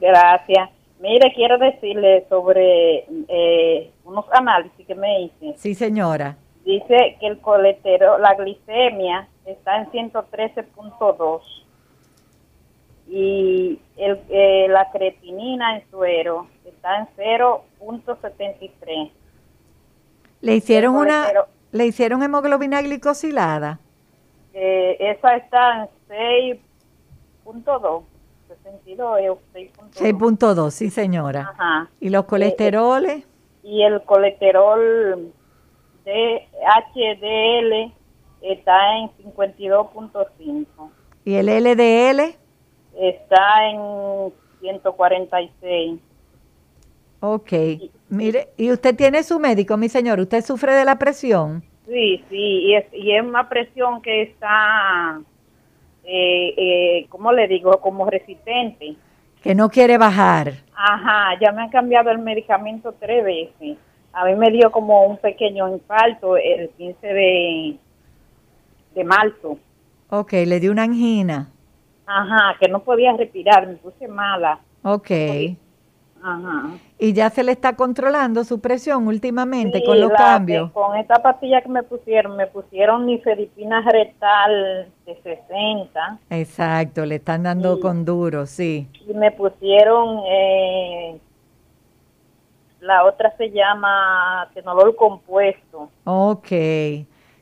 Gracias. Mire, quiero decirle sobre eh, unos análisis que me hice. Sí, señora. Dice que el colesterol, la glicemia está en 113.2 y el, eh, la creatinina en suero está en 0.73. Le hicieron una, le hicieron hemoglobina glicosilada. Eh, esa está en 6.2, 62 o 6.2. 6.2, sí, señora. Ajá. ¿Y los colesteroles? Y el colesterol de HDL está en 52.5. ¿Y el LDL? Está en 146. Ok. Mire, ¿y usted tiene su médico, mi señor? ¿Usted sufre de la presión? Sí, sí, y es, y es una presión que está, eh, eh, ¿cómo le digo? Como resistente. Que no quiere bajar. Ajá, ya me han cambiado el medicamento tres veces. A mí me dio como un pequeño infarto el 15 de, de marzo. Ok, le dio una angina. Ajá, que no podía respirar, me puse mala. Ok. Ajá. ¿Y ya se le está controlando su presión últimamente Sí, con los la- cambios? Con esta pastilla que me pusieron, me pusieron nifedipina retal de 60 Exacto, le están dando con duro, sí. y me pusieron, eh, la otra se llama tenolol compuesto. Ok,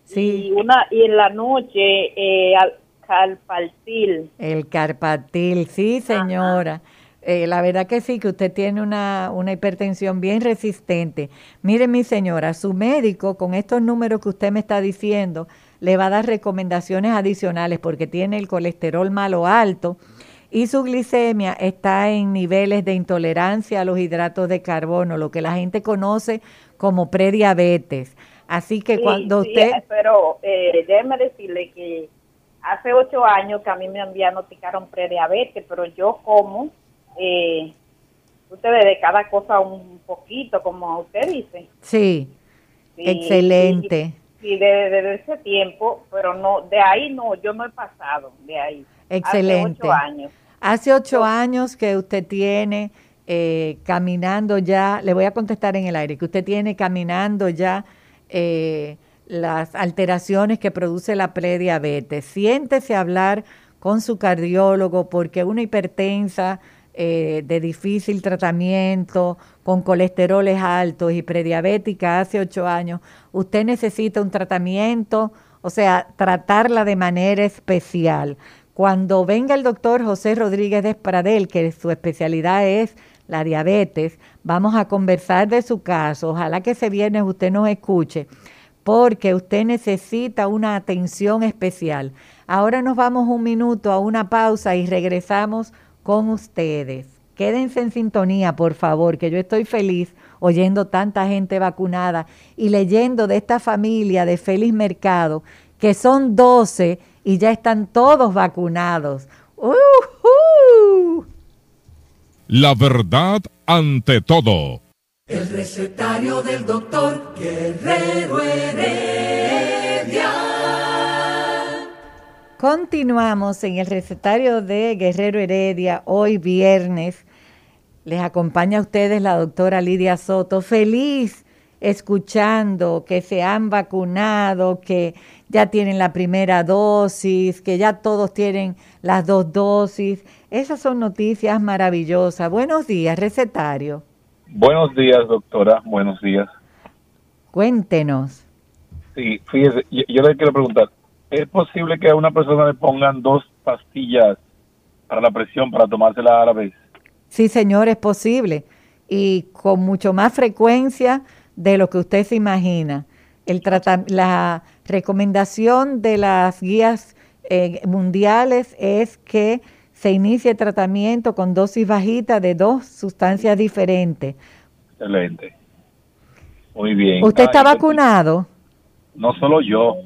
sí. Y, una, y en la noche, eh, al- calpartil. El carpatil, sí, señora. Eh, la verdad que sí, que usted tiene una, una hipertensión bien resistente. Mire, mi señora, su médico, con estos números que usted me está diciendo, le va a dar recomendaciones adicionales porque tiene el colesterol malo alto y su glicemia está en niveles de intolerancia a los hidratos de carbono, lo que la gente conoce como prediabetes. Así que Sí, cuando sí, usted... Pero eh, déjeme decirle que hace ocho años que a mí me diagnosticaron prediabetes, pero yo como, eh, ustedes de cada cosa un poquito, como usted dice. Sí, Sí, excelente. Y desde, desde ese tiempo, pero no, de ahí no, yo no he pasado, de ahí. Excelente. Hace ocho años. Hace ocho años que usted tiene eh, caminando ya, le voy a contestar en el aire, que usted tiene caminando ya eh, las alteraciones que produce la prediabetes. Siéntese a hablar con su cardiólogo porque una hipertensa eh, de difícil tratamiento, con colesteroles altos y prediabética hace ocho años, usted necesita un tratamiento, o sea, tratarla de manera especial. Cuando venga el doctor José Rodríguez de Pradel, que su especialidad es la diabetes, vamos a conversar de su caso. Ojalá que ese viernes usted nos escuche, porque usted necesita una atención especial. Ahora nos vamos un minuto a una pausa y regresamos con ustedes. Quédense en sintonía, por favor, que yo estoy feliz oyendo tanta gente vacunada y leyendo de esta familia de Feliz Mercado, que son 12 y ya están todos vacunados. La verdad ante todo. El recetario del doctor Guerrero Heredia. Continuamos en el recetario de Guerrero Heredia, hoy viernes. Les acompaña a ustedes la doctora Lidia Soto, feliz escuchando que se han vacunado, que ya tienen la primera dosis, que ya todos tienen las dos dosis. Esas son noticias maravillosas. Buenos días, recetario. Buenos días, doctora. Buenos días. Cuéntenos. Sí, fíjese, yo, yo le quiero preguntar, ¿es posible que a una persona le pongan dos pastillas para la presión para tomársela a la vez? Sí, señor, es posible. Y con mucho más frecuencia de lo que usted se imagina. El la recomendación de las guías eh, mundiales es que se inicie tratamiento con dosis bajitas de dos sustancias diferentes. Excelente. Muy bien. ¿Usted está vacunado? No solo yo,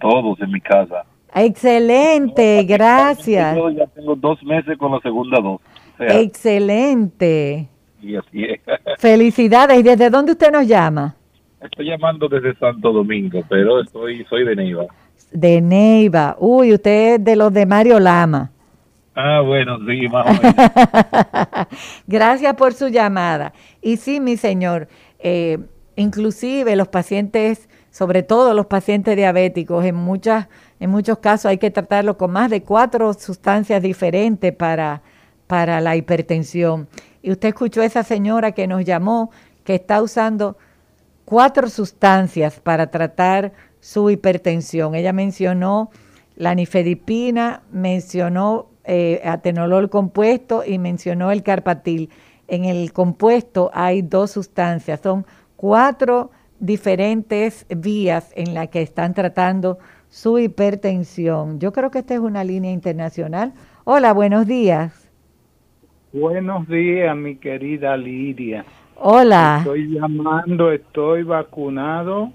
todos en mi casa. Excelente, gracias. Yo ya tengo dos meses con la segunda dosis. Excelente. Y así es. Felicidades. ¿Y desde dónde usted nos llama? Estoy llamando desde Santo Domingo, pero estoy, soy de Neiva. De Neiva. Uy, usted es de los de Mario Lama. Ah, bueno, sí, más o menos. Gracias por su llamada. Y sí, mi señor, eh, inclusive los pacientes, sobre todo los pacientes diabéticos, en, muchas, en muchos casos hay que tratarlo con más de cuatro sustancias diferentes para, para la hipertensión. Y usted escuchó a esa señora que nos llamó, que está usando cuatro sustancias para tratar su hipertensión. Ella mencionó la nifedipina, mencionó eh, atenolol compuesto y mencionó el carpatil. En el compuesto hay dos sustancias, son cuatro diferentes vías en las que están tratando su hipertensión. Yo creo que esta es una línea internacional. Hola, buenos días. Buenos días, mi querida Lidia. Hola. Estoy llamando, estoy vacunado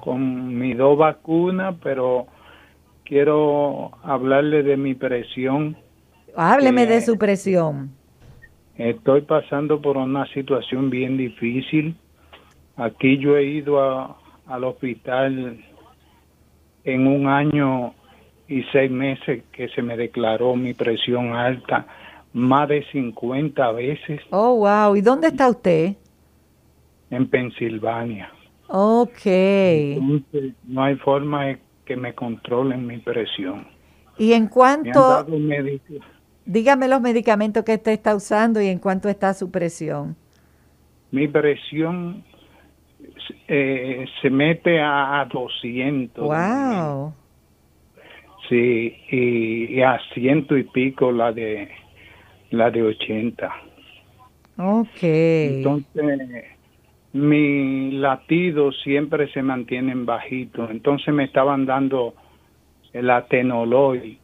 con mis dos vacunas, pero quiero hablarle de mi presión. Hábleme de su presión. Estoy pasando por una situación bien difícil. Aquí yo he ido a, al hospital en un año y seis meses que se me declaró mi presión alta más de 50 veces. Oh, wow. ¿Y dónde está usted? En Pensilvania. Ok. Entonces, no hay forma de que me controlen mi presión. ¿Y en Me han cuánto? dado. Dígame los medicamentos que usted está usando y en cuánto está su presión. Mi presión eh, se mete a, a 200. Wow. Sí, y, y a ciento y pico la de la de 80. Ok. Entonces, mi latido siempre se mantienen bajitos. Entonces me estaban dando el atenolol,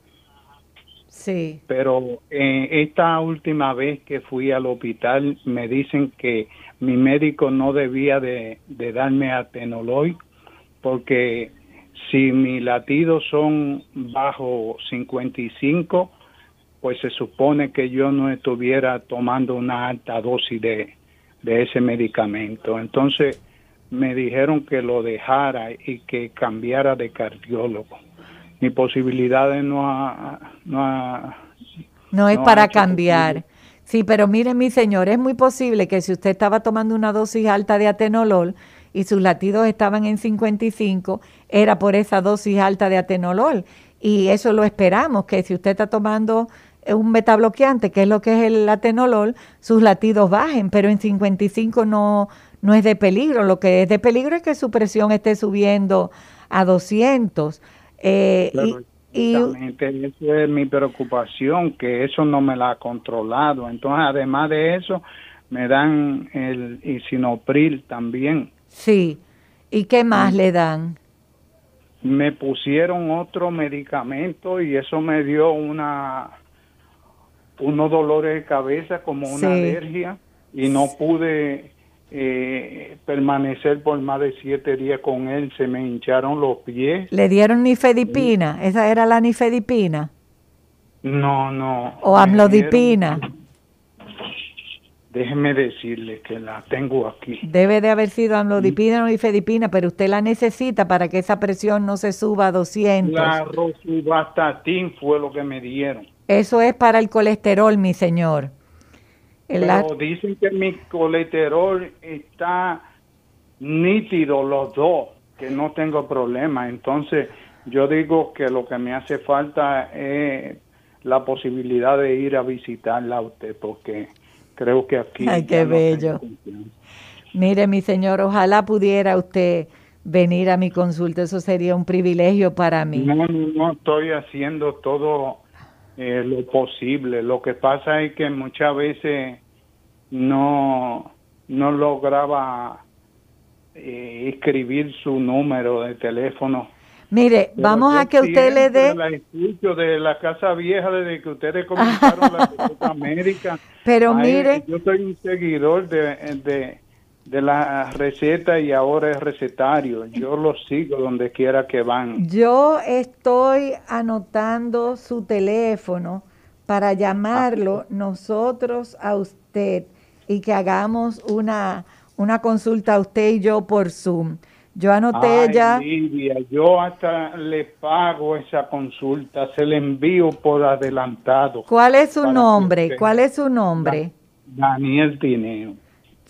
Sí. pero eh, esta última vez que fui al hospital me dicen que mi médico no debía de, de darme atenolol porque si mis latidos son bajo 55, pues se supone que yo no estuviera tomando una alta dosis de, de ese medicamento. Entonces me dijeron que lo dejara y que cambiara de cardiólogo. Mi posibilidad no ha, no ha- No es no para cambiar. posible. Sí, pero mire, mi señor, es muy posible que si usted estaba tomando una dosis alta de atenolol y sus latidos estaban en 55, era por esa dosis alta de atenolol. Y eso lo esperamos, que si usted está tomando un beta bloqueante, que es lo que es el atenolol, sus latidos bajen, pero en 55 no, no es de peligro. Lo que es de peligro es que su presión esté subiendo a 200. Eh, y, Exactamente, eso es mi preocupación, que eso no me la ha controlado. Entonces, además de eso, me dan el isinopril también. Sí. ¿Y qué más le dan? Me pusieron otro medicamento y eso me dio una unos dolores de cabeza como una alergia y no pude eh, permanecer por más de siete días con él, se me hincharon los pies. ¿Le dieron nifedipina? ¿Esa era la nifedipina? No, no. ¿O amlodipina? Déjeme decirle que la tengo aquí. Debe de haber sido amlodipina o nifedipina, pero usted la necesita para que esa presión no se suba a 200. La rosuvastatin fue lo que me dieron. Eso es para el colesterol, mi señor. Pero dicen que mi colesterol está nítido los dos, que no tengo problema. Entonces, yo digo que lo que me hace falta es la posibilidad de ir a visitarla a usted, porque creo que aquí... Ay, qué bello. Mire, mi señor, ojalá pudiera usted venir a mi consulta, eso sería un privilegio para mí. No, no, no estoy haciendo todo eh, lo posible. Lo que pasa es que muchas veces no, no lograba eh, escribir su número de teléfono. Mire, vamos a que usted le dé... La escucho de la Casa Vieja desde que ustedes comenzaron la América. Pero mire... Yo soy un seguidor de, de la receta y ahora es recetario. Yo lo sigo donde quiera que van. Yo estoy anotando su teléfono para llamarlo nosotros a usted y que hagamos una, una consulta a usted y yo por Zoom. Yo anoté ya. Lidia, yo hasta le pago esa consulta, se le envío por adelantado. ¿Cuál es su nombre? ¿Cuál es su nombre? Daniel Tineo.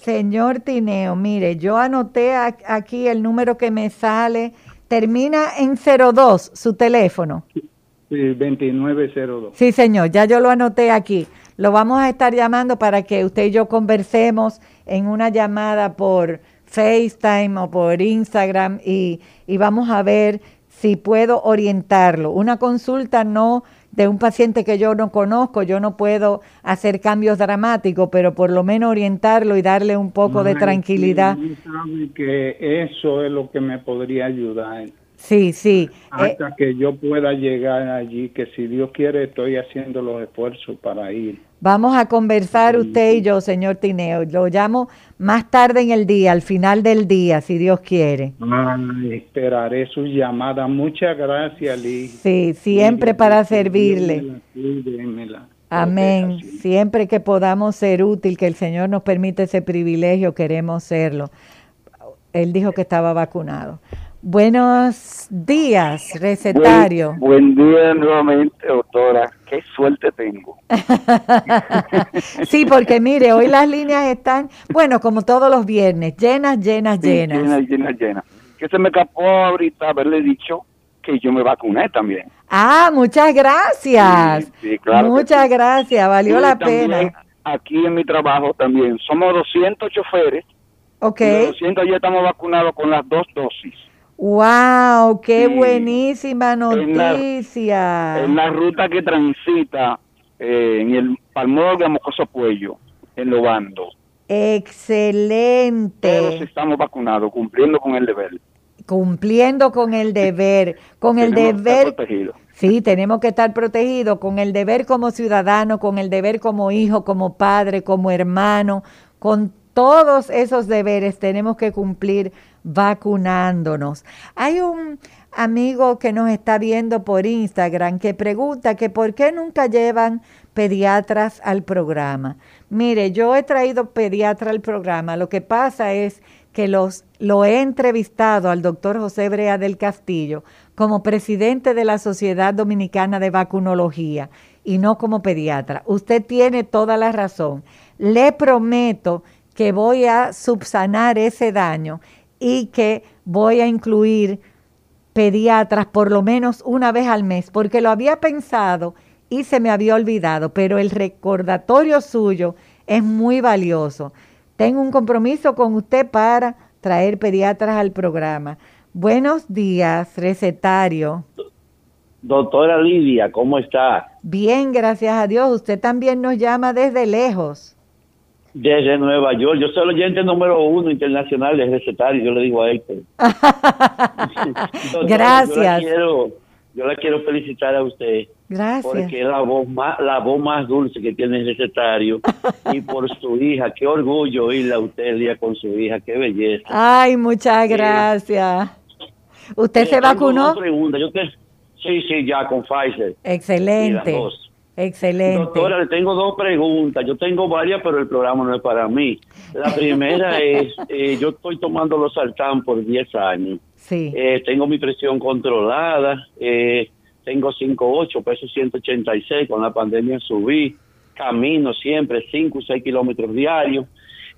Señor Tineo, mire, yo anoté aquí el número que me sale. Termina en 02 su teléfono. Sí, 2902. Sí, señor, ya yo lo anoté aquí. Lo vamos a estar llamando para que usted y yo conversemos en una llamada por FaceTime o por Instagram y, y vamos a ver si puedo orientarlo. Una consulta no de un paciente que yo no conozco, yo no puedo hacer cambios dramáticos, pero por lo menos orientarlo y darle un poco de tranquilidad. que eso es lo que me podría ayudar. Sí, sí. Hasta que yo pueda llegar allí, que si Dios quiere estoy haciendo los esfuerzos para ir. Vamos a conversar usted y yo, señor Tineo. Lo llamo más tarde en el día, al final del día, si Dios quiere. esperaré su llamada. Muchas gracias, Liz. Sí, siempre para servirle. Amén. Siempre que podamos ser útil, que el Señor nos permite ese privilegio, queremos serlo. Él dijo que estaba vacunado. Buenos días, recetario. Buen, día nuevamente, doctora. Qué suerte tengo. sí, porque mire, hoy las líneas están, bueno, como todos los viernes, llenas, llenas, llenas. Llenas, llenas, llenas. Que se me escapó ahorita haberle dicho que yo me vacuné también. Ah, muchas gracias. Sí, claro muchas gracias, valió la pena. Aquí en mi trabajo también somos 200 choferes. Ok. 200 ya estamos vacunados con las dos dosis. ¡Wow! ¡Qué buenísima noticia! En la, ruta que transita eh, en el Palmor de Mocoso Puello, en Lobando. ¡Excelente! Todos estamos vacunados, cumpliendo con el deber. Cumpliendo con el deber, con el deber. Sí, tenemos que estar protegidos, con el deber como ciudadano, con el deber como hijo, como padre, como hermano, con todos esos deberes tenemos que cumplir vacunándonos. Hay un amigo que nos está viendo por Instagram que pregunta que por qué nunca llevan pediatras al programa. Mire, yo he traído pediatra al programa. Lo que pasa es que los, lo he entrevistado al doctor José Brea del Castillo como presidente de la Sociedad Dominicana de Vacunología y no como pediatra. Usted tiene toda la razón. Le prometo que voy a subsanar ese daño y que voy a incluir pediatras por lo menos una vez al mes, porque lo había pensado y se me había olvidado, pero el recordatorio suyo es muy valioso. Tengo un compromiso con usted para traer pediatras al programa. Buenos días, recetario. Doctora Lidia, ¿cómo está? Bien, gracias a Dios. Usted también nos llama desde lejos. Desde Nueva York. Yo soy el oyente número uno internacional de recetario, yo le digo a Héctor. gracias. Yo la, quiero, yo la quiero felicitar a usted. Gracias. Porque es la voz más, la voz más dulce que tiene el recetario. y por su hija, qué orgullo oírla a usted día con su hija, qué belleza. Ay, muchas gracias. ¿Usted se vacunó? Pregunta. Yo te, sí, sí, ya con Pfizer. Excelente. Excelente. Doctora, le tengo dos preguntas. Yo tengo varias, pero el programa no es para mí. La primera es, eh, yo estoy tomando los sartán por 10 años. Sí. Eh, tengo mi presión controlada. Eh, tengo 5,8, peso 186. Con la pandemia subí. Camino siempre 5 o 6 kilómetros diarios.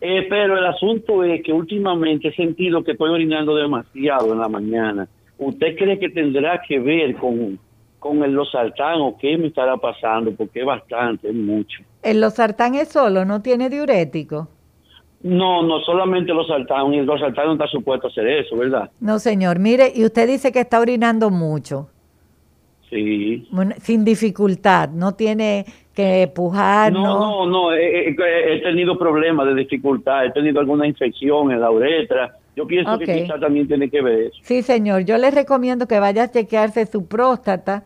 Eh, pero el asunto es que últimamente he sentido que estoy orinando demasiado en la mañana. ¿Usted cree que tendrá que ver con, con el losartán o qué me estará pasando? Porque es bastante, es mucho. ¿El losartán es solo? ¿No tiene diurético? No, no solamente los losartán. El losartán no está supuesto a hacer eso, ¿verdad? No, señor. Mire, y usted dice que está orinando mucho. Sí. Sin dificultad, no tiene que pujar. No, no, no, he, tenido problemas de dificultad, he tenido alguna infección en la uretra. Yo pienso que quizás también tiene que ver eso. Sí, señor, yo le recomiendo que vaya a chequearse su próstata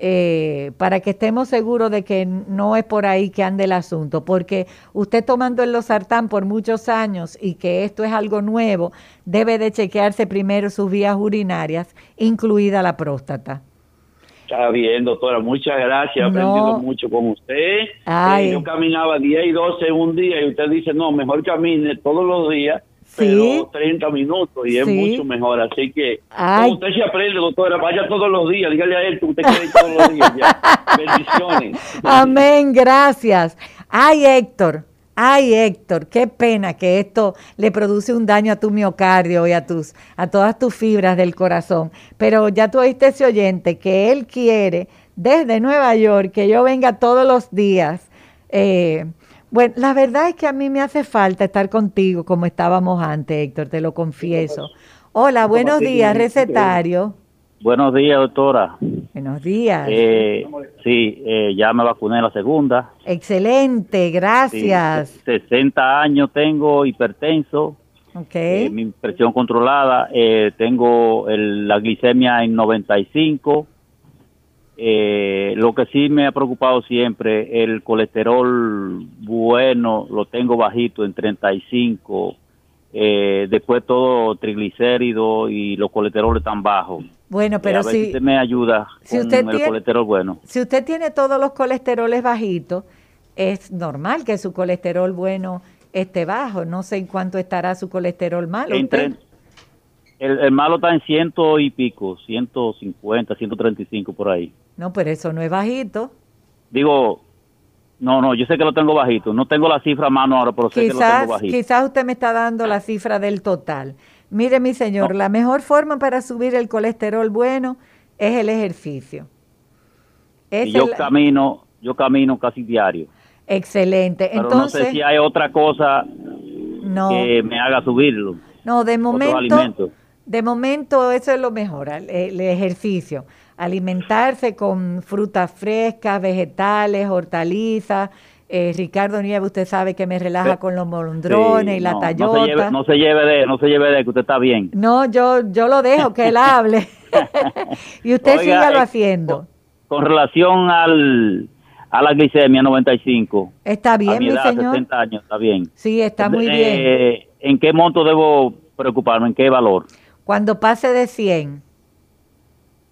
eh, para que estemos seguros de que no es por ahí que ande el asunto, porque usted tomando el losartán por muchos años y que esto es algo nuevo, debe de chequearse primero sus vías urinarias, incluida la próstata. Está bien, doctora, muchas gracias. He aprendido mucho con usted. Eh, yo caminaba 10 y 12 un día y usted dice, no, mejor camine todos los días, pero 30 minutos y es mucho mejor. Así que usted se aprende, doctora, vaya todos los días, dígale a él que usted quiere ir todos los días. Ya. Bendiciones. Amén, gracias. Ay, Héctor. Ay, Héctor, qué pena que esto le produce un daño a tu miocardio y a, tus, a todas tus fibras del corazón. Pero ya tú oíste ese oyente que él quiere desde Nueva York que yo venga todos los días. Eh, bueno, la verdad es que a mí me hace falta estar contigo como estábamos antes, Héctor, te lo confieso. Hola, buenos días, recetario. Buenos días, doctora. Buenos días. Eh, sí, eh, ya me vacuné la segunda. Excelente, gracias. 60 años tengo, hipertenso. Okay. Eh, mi presión controlada. Eh, tengo la glicemia en 95. Lo que sí me ha preocupado siempre, el colesterol bueno lo tengo bajito en 35. después todo triglicérido y los colesteroles tan bajos. Bueno, pero si, me ayuda si usted el colesterol bueno. Si usted tiene todos los colesteroles bajitos, es normal que su colesterol bueno esté bajo. No sé en cuánto estará su colesterol malo. El, malo está en ciento y pico, 150, 135 por ahí. No, pero eso no es bajito. Digo, no, no, yo sé que lo tengo bajito. No tengo la cifra a mano ahora, pero sé que lo tengo bajito. Quizás usted me está dando la cifra del total. Mire, mi señor, la mejor forma para subir el colesterol bueno es el ejercicio. yo camino, yo camino casi diario. Excelente. Pero Entonces, no sé si hay otra cosa que me haga subirlo. No, de momento, de momento eso es lo mejor, el ejercicio. Alimentarse con frutas frescas, vegetales, hortalizas, eh, Ricardo Nieve, usted sabe que me relaja con los molondrones y la tallota. No se, lleve, de, no se lleve de que usted está bien. No, yo, yo lo dejo que él hable. y usted sígalo eh, haciendo. Con, relación al, a la glicemia 95. Está bien, mi, señor. 60 años, está bien. Sí, está muy eh, bien. ¿En qué monto debo preocuparme? ¿En qué valor? Cuando pase de 100.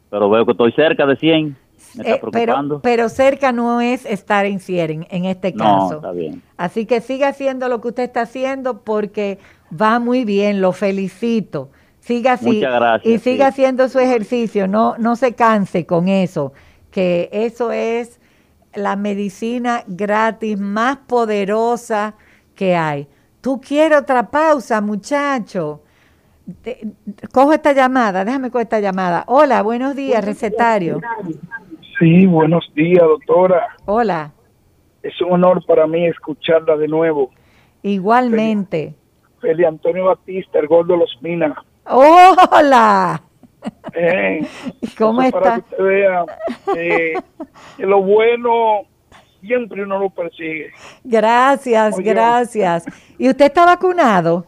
Pero veo que estoy cerca de 100. Eh, pero, pero cerca no es estar en 100 en este caso. Así que siga haciendo lo que usted está haciendo porque va muy bien, lo felicito. Siga así y siga haciendo su ejercicio, no, no se canse con eso, que eso es la medicina gratis más poderosa que hay. Tú quieres otra pausa, muchacho. Cojo esta llamada, déjame coger esta llamada. Hola, buenos días, recetario. Sí, buenos días, doctora. Hola. Es un honor para mí escucharla de nuevo. Igualmente. Feli Antonio Batista, el gol de los Minas. Hola. Eh, ¿Cómo está? Para que usted vea eh, que lo bueno siempre uno lo persigue. Gracias, gracias. ¿Y usted está vacunado?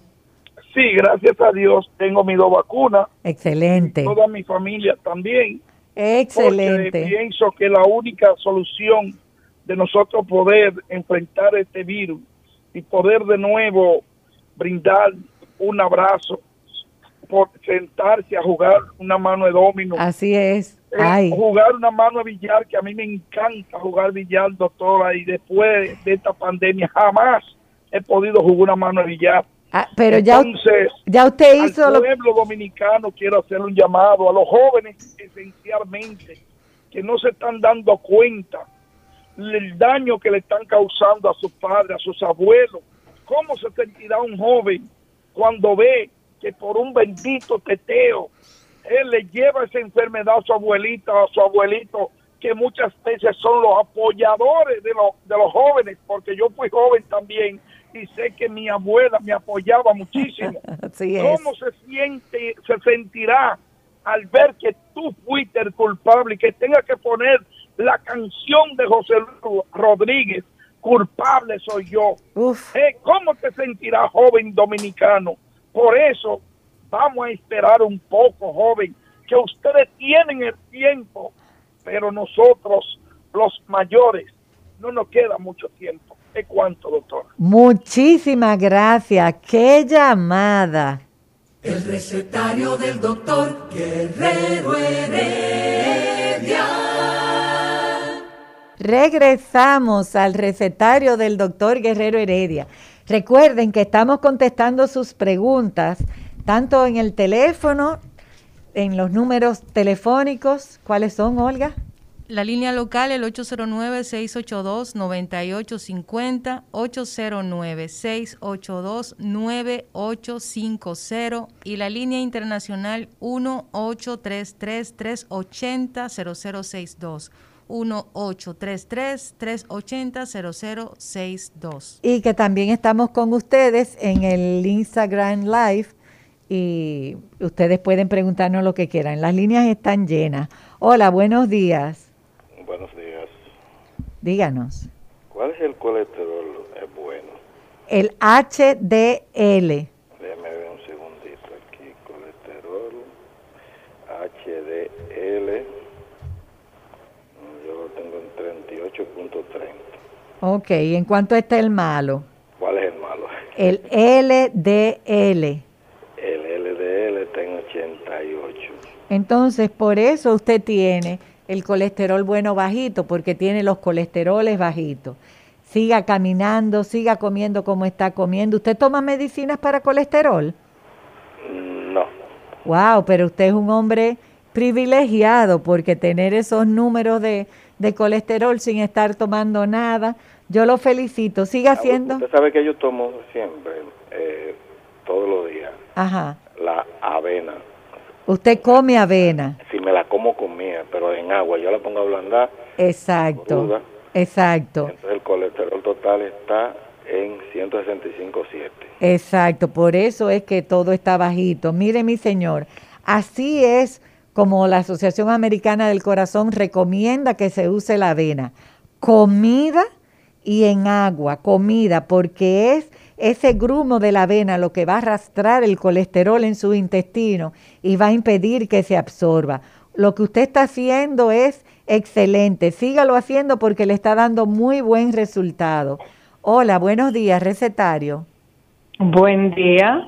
Sí, gracias a Dios tengo mis dos vacunas. Excelente. Toda mi familia también. Excelente. Porque pienso que la única solución de nosotros poder enfrentar este virus y poder de nuevo brindar un abrazo, por sentarse a jugar una mano de domino. Así es. Eh, jugar una mano de billar, que a mí me encanta jugar billar, doctora, y después de esta pandemia jamás he podido jugar una mano de billar. Ah, pero ya, Entonces, ya usted hizo al lo pueblo dominicano quiero hacer un llamado a los jóvenes esencialmente que no se están dando cuenta el daño que le están causando a sus padres, a sus abuelos. ¿Cómo se sentirá un joven cuando ve que por un bendito teteo él le lleva esa enfermedad a su abuelita a su abuelito, que muchas veces son los apoyadores de, los de los jóvenes, porque yo fui joven también y sé que mi abuela me apoyaba muchísimo. Así es. ¿Cómo se siente, se sentirá al ver que tú fuiste el culpable y que tenga que poner la canción de José Luis Rodríguez, culpable soy yo? Eh, ¿Cómo te sentirá joven dominicano? Por eso vamos a esperar un poco, joven, que ustedes tienen el tiempo, pero nosotros, los mayores, no nos queda mucho tiempo. ¿De cuánto, doctor? Muchísimas gracias. ¡Qué llamada! El recetario del doctor Guerrero Heredia. Regresamos al recetario del doctor Guerrero Heredia. Recuerden que estamos contestando sus preguntas tanto en el teléfono, en los números telefónicos. ¿Cuáles son, Olga? La línea local, el 809-682-9850, 809-682-9850 y la línea internacional 1-833-380-0062. 1-833-380-0062. Y que también estamos con ustedes en el Instagram Live y ustedes pueden preguntarnos lo que quieran. Las líneas están llenas. Hola, buenos días. Buenos días. Díganos. ¿Cuál es el colesterol es bueno? El HDL. Déjame ver un segundito aquí. Colesterol HDL. Yo lo tengo en 38.30. Ok, ¿en cuánto está el malo? ¿Cuál es el malo? El LDL. El LDL está en 88. Entonces, por eso usted tiene el colesterol bueno bajito, porque tiene los colesteroles bajitos. Siga caminando, siga comiendo como está comiendo. ¿Usted toma medicinas para colesterol? No. Wow, pero usted es un hombre privilegiado porque tener esos números de, de colesterol sin estar tomando nada, yo lo felicito. Siga haciendo. Usted sabe que yo tomo siempre, eh, todos los días, Ajá. la avena. Usted come avena. Si me la como comía, pero en agua, yo la pongo a ablandar. Exacto. Cruda. Exacto. Entonces el colesterol total está en 165.7. Exacto, por eso es que todo está bajito. Mire, mi señor, así es como la Asociación Americana del Corazón recomienda que se use la avena. Comida y en agua, comida, porque es ese grumo de la avena lo que va a arrastrar el colesterol en su intestino y va a impedir que se absorba. Lo que usted está haciendo es excelente. Sígalo haciendo porque le está dando muy buen resultado. Hola, buenos días, recetario. Buen día.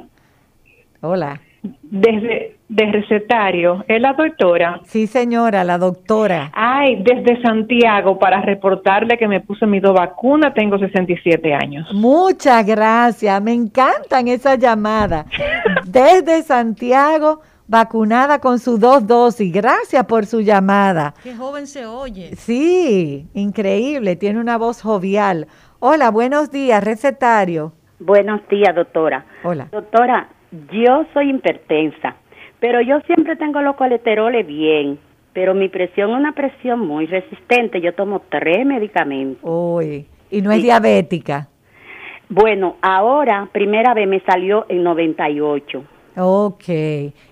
Hola. Desde de recetario, ¿es la doctora? Sí, señora, la doctora. Ay, desde Santiago para reportarle que me puse mis dos vacunas, tengo 67 años. Muchas gracias, me encantan esas llamadas. Desde Santiago, vacunada con sus dos dosis. Gracias por su llamada. Qué joven se oye. Sí, increíble, tiene una voz jovial. Hola, buenos días, recetario. Buenos días, doctora. Hola. Doctora, yo soy hipertensa, pero yo siempre tengo los colesteroles bien, pero mi presión es una presión muy resistente. Yo tomo tres medicamentos. Uy, y no es diabética. Bueno, ahora, primera vez me salió en 98. Ok,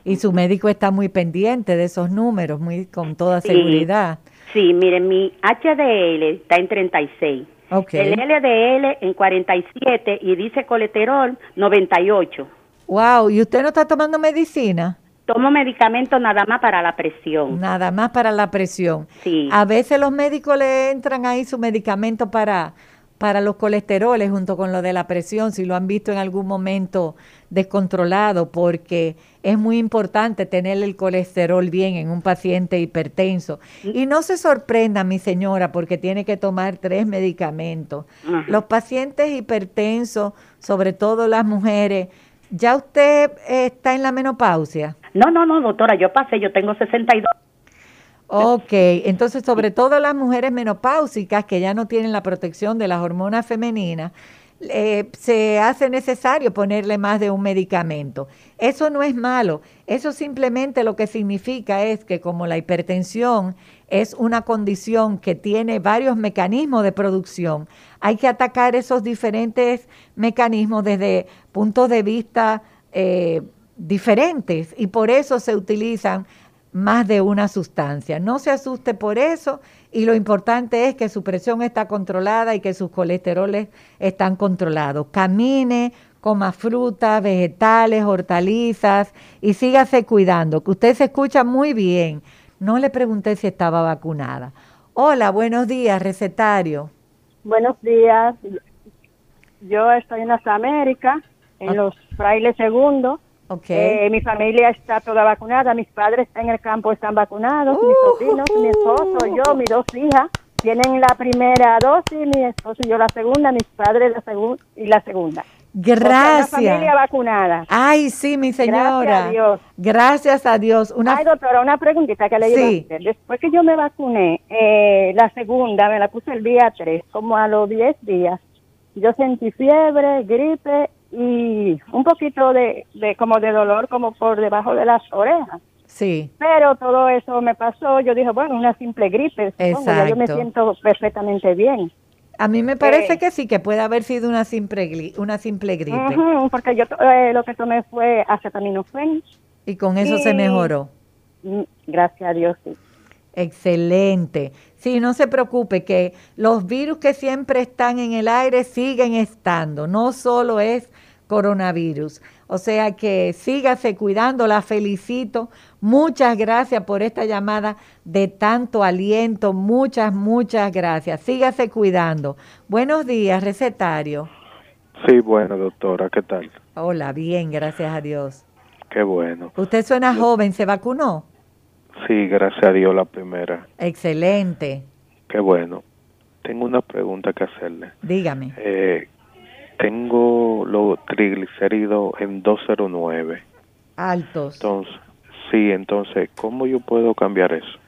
y su médico está muy pendiente de esos números, muy con toda Sí. seguridad. Sí, miren, mi HDL está en 36. Ok. El LDL en 47 y dice colesterol 98. Wow, ¿y usted no está tomando medicina? Tomo medicamento nada más para la presión. Nada más para la presión. Sí. A veces los médicos le entran ahí su medicamento para, para los colesteroles junto con lo de la presión, si lo han visto en algún momento descontrolado, porque es muy importante tener el colesterol bien en un paciente hipertenso. Y no se sorprenda, mi señora, porque tiene que tomar tres medicamentos. Ajá. Los pacientes hipertensos, sobre todo las mujeres, ¿ya usted está en la menopausia? No, no, no, doctora, yo pasé, yo tengo 62. Ok, entonces sobre todo las mujeres menopáusicas que ya no tienen la protección de las hormonas femeninas, eh, se hace necesario ponerle más de un medicamento. Eso no es malo, eso simplemente lo que significa es que como la hipertensión es una condición que tiene varios mecanismos de producción, hay que atacar esos diferentes mecanismos desde puntos de vista eh, diferentes y por eso se utilizan más de una sustancia. No se asuste por eso y lo importante es que su presión está controlada y que sus colesteroles están controlados. Camine, coma frutas, vegetales, hortalizas y sígase cuidando, que usted se escucha muy bien. No le pregunté si estaba vacunada. Hola, buenos días, recetario. Buenos días. Yo estoy en las Américas, en los frailes segundos. Ok. Eh, mi familia está toda vacunada, mis padres en el campo están vacunados, mis sobrinos, mi esposo, yo, mis dos hijas tienen la primera dosis, mi esposo y yo la segunda, mis padres la segunda y la segunda. O sea, Gracias. una familia vacunada. Ay, sí, mi señora. Gracias a Dios. Gracias a Dios. Una Ay, doctora, una preguntita que le iba Sí. a hacer. Después que yo me vacuné, eh, la segunda me la puse el día 3, como a los 10 días. Yo sentí fiebre, gripe y un poquito de, de como de dolor como por debajo de las orejas. Sí. Pero todo eso me pasó, yo dije, bueno, una simple gripe, ya yo me Exacto. siento perfectamente bien. A mí me parece Eh. que sí, que puede haber sido una simple, gli- una simple gripe. Porque yo eh, lo que tomé fue acetaminofén. Y con eso se mejoró. Mm, Gracias a Dios, sí. Excelente. Sí, no se preocupe que los virus que siempre están en el aire siguen estando, no solo es coronavirus. O sea que sígase cuidando, la felicito. Muchas gracias por esta llamada de tanto aliento. Muchas, muchas gracias. Sígase cuidando. Buenos días, recetario. Sí, bueno, doctora, ¿qué tal? Hola, bien, gracias a Dios. Qué bueno. Usted suena joven, ¿se vacunó? Sí, gracias a Dios la primera. Excelente. Qué bueno. Tengo una pregunta que hacerle. Dígame. Eh, tengo los triglicéridos en 209. Altos. Entonces, sí, entonces, ¿cómo yo puedo cambiar eso?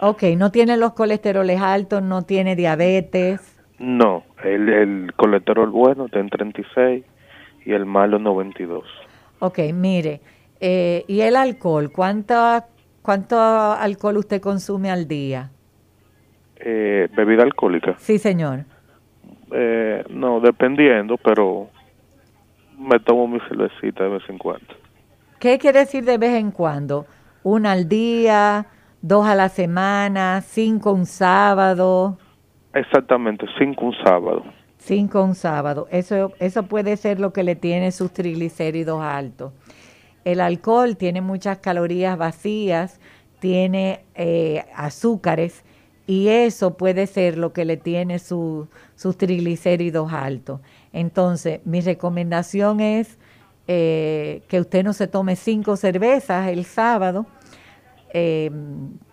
Ok, no tiene los colesteroles altos, no tiene diabetes. No, el, el colesterol bueno está en 36 y el malo 92. Ok, mire, eh, ¿y el alcohol? ¿Cuánto, ¿Cuánto alcohol usted consume al día? Eh, ¿Bebida alcohólica? Sí, señor. Eh, no, dependiendo, pero me tomo mi cervecita de vez en cuando. ¿Qué quiere decir de vez en cuando? ¿Una al día? ¿Dos a la semana? ¿Cinco un sábado? Exactamente, cinco un sábado. Cinco un sábado. Eso, eso puede ser lo que le tiene sus triglicéridos altos. El alcohol tiene muchas calorías vacías, tiene eh, azúcares y eso puede ser lo que le tiene su- sus triglicéridos altos. Entonces, mi recomendación es eh, que usted no se tome cinco cervezas el sábado, eh,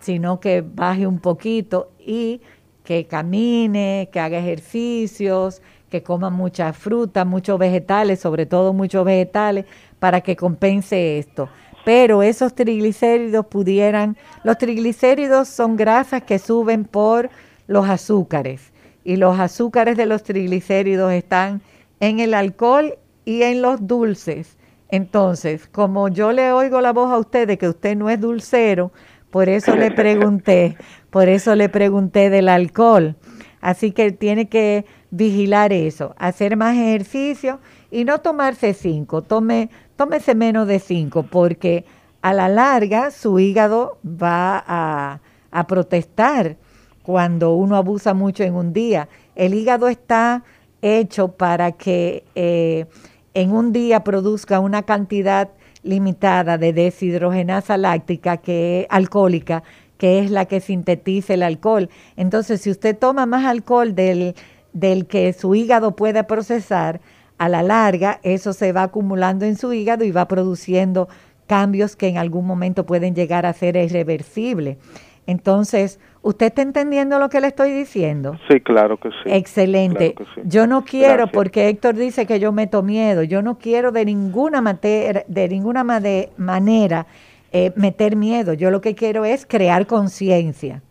sino que baje un poquito y que camine, que haga ejercicios, que coma mucha fruta, muchos vegetales, sobre todo muchos vegetales, para que compense esto. pero esos triglicéridos pudieran, los triglicéridos son grasas que suben por los azúcares y los azúcares de los triglicéridos están en el alcohol y en los dulces. Entonces, como yo le oigo la voz a usted de que usted no es dulcero, por eso le pregunté, por eso le pregunté del alcohol. Así que tiene que vigilar eso, hacer más ejercicio y no tomarse cinco, tome, tómese menos de cinco, porque a la larga su hígado va a, protestar cuando uno abusa mucho en un día. El hígado está hecho para que eh, en un día produzca una cantidad limitada de deshidrogenasa láctica que alcohólica, que es la que sintetiza el alcohol. Entonces, si usted toma más alcohol del, del que su hígado puede procesar, a la larga eso se va acumulando en su hígado y va produciendo cambios que en algún momento pueden llegar a ser irreversibles. Entonces, ¿usted está entendiendo lo que le estoy diciendo? Sí, claro que sí. Excelente. Claro que sí. Yo no quiero, Gracias. porque Héctor dice que yo meto miedo, yo no quiero de ninguna, de ninguna manera eh, meter miedo. Yo lo que quiero es crear conciencia.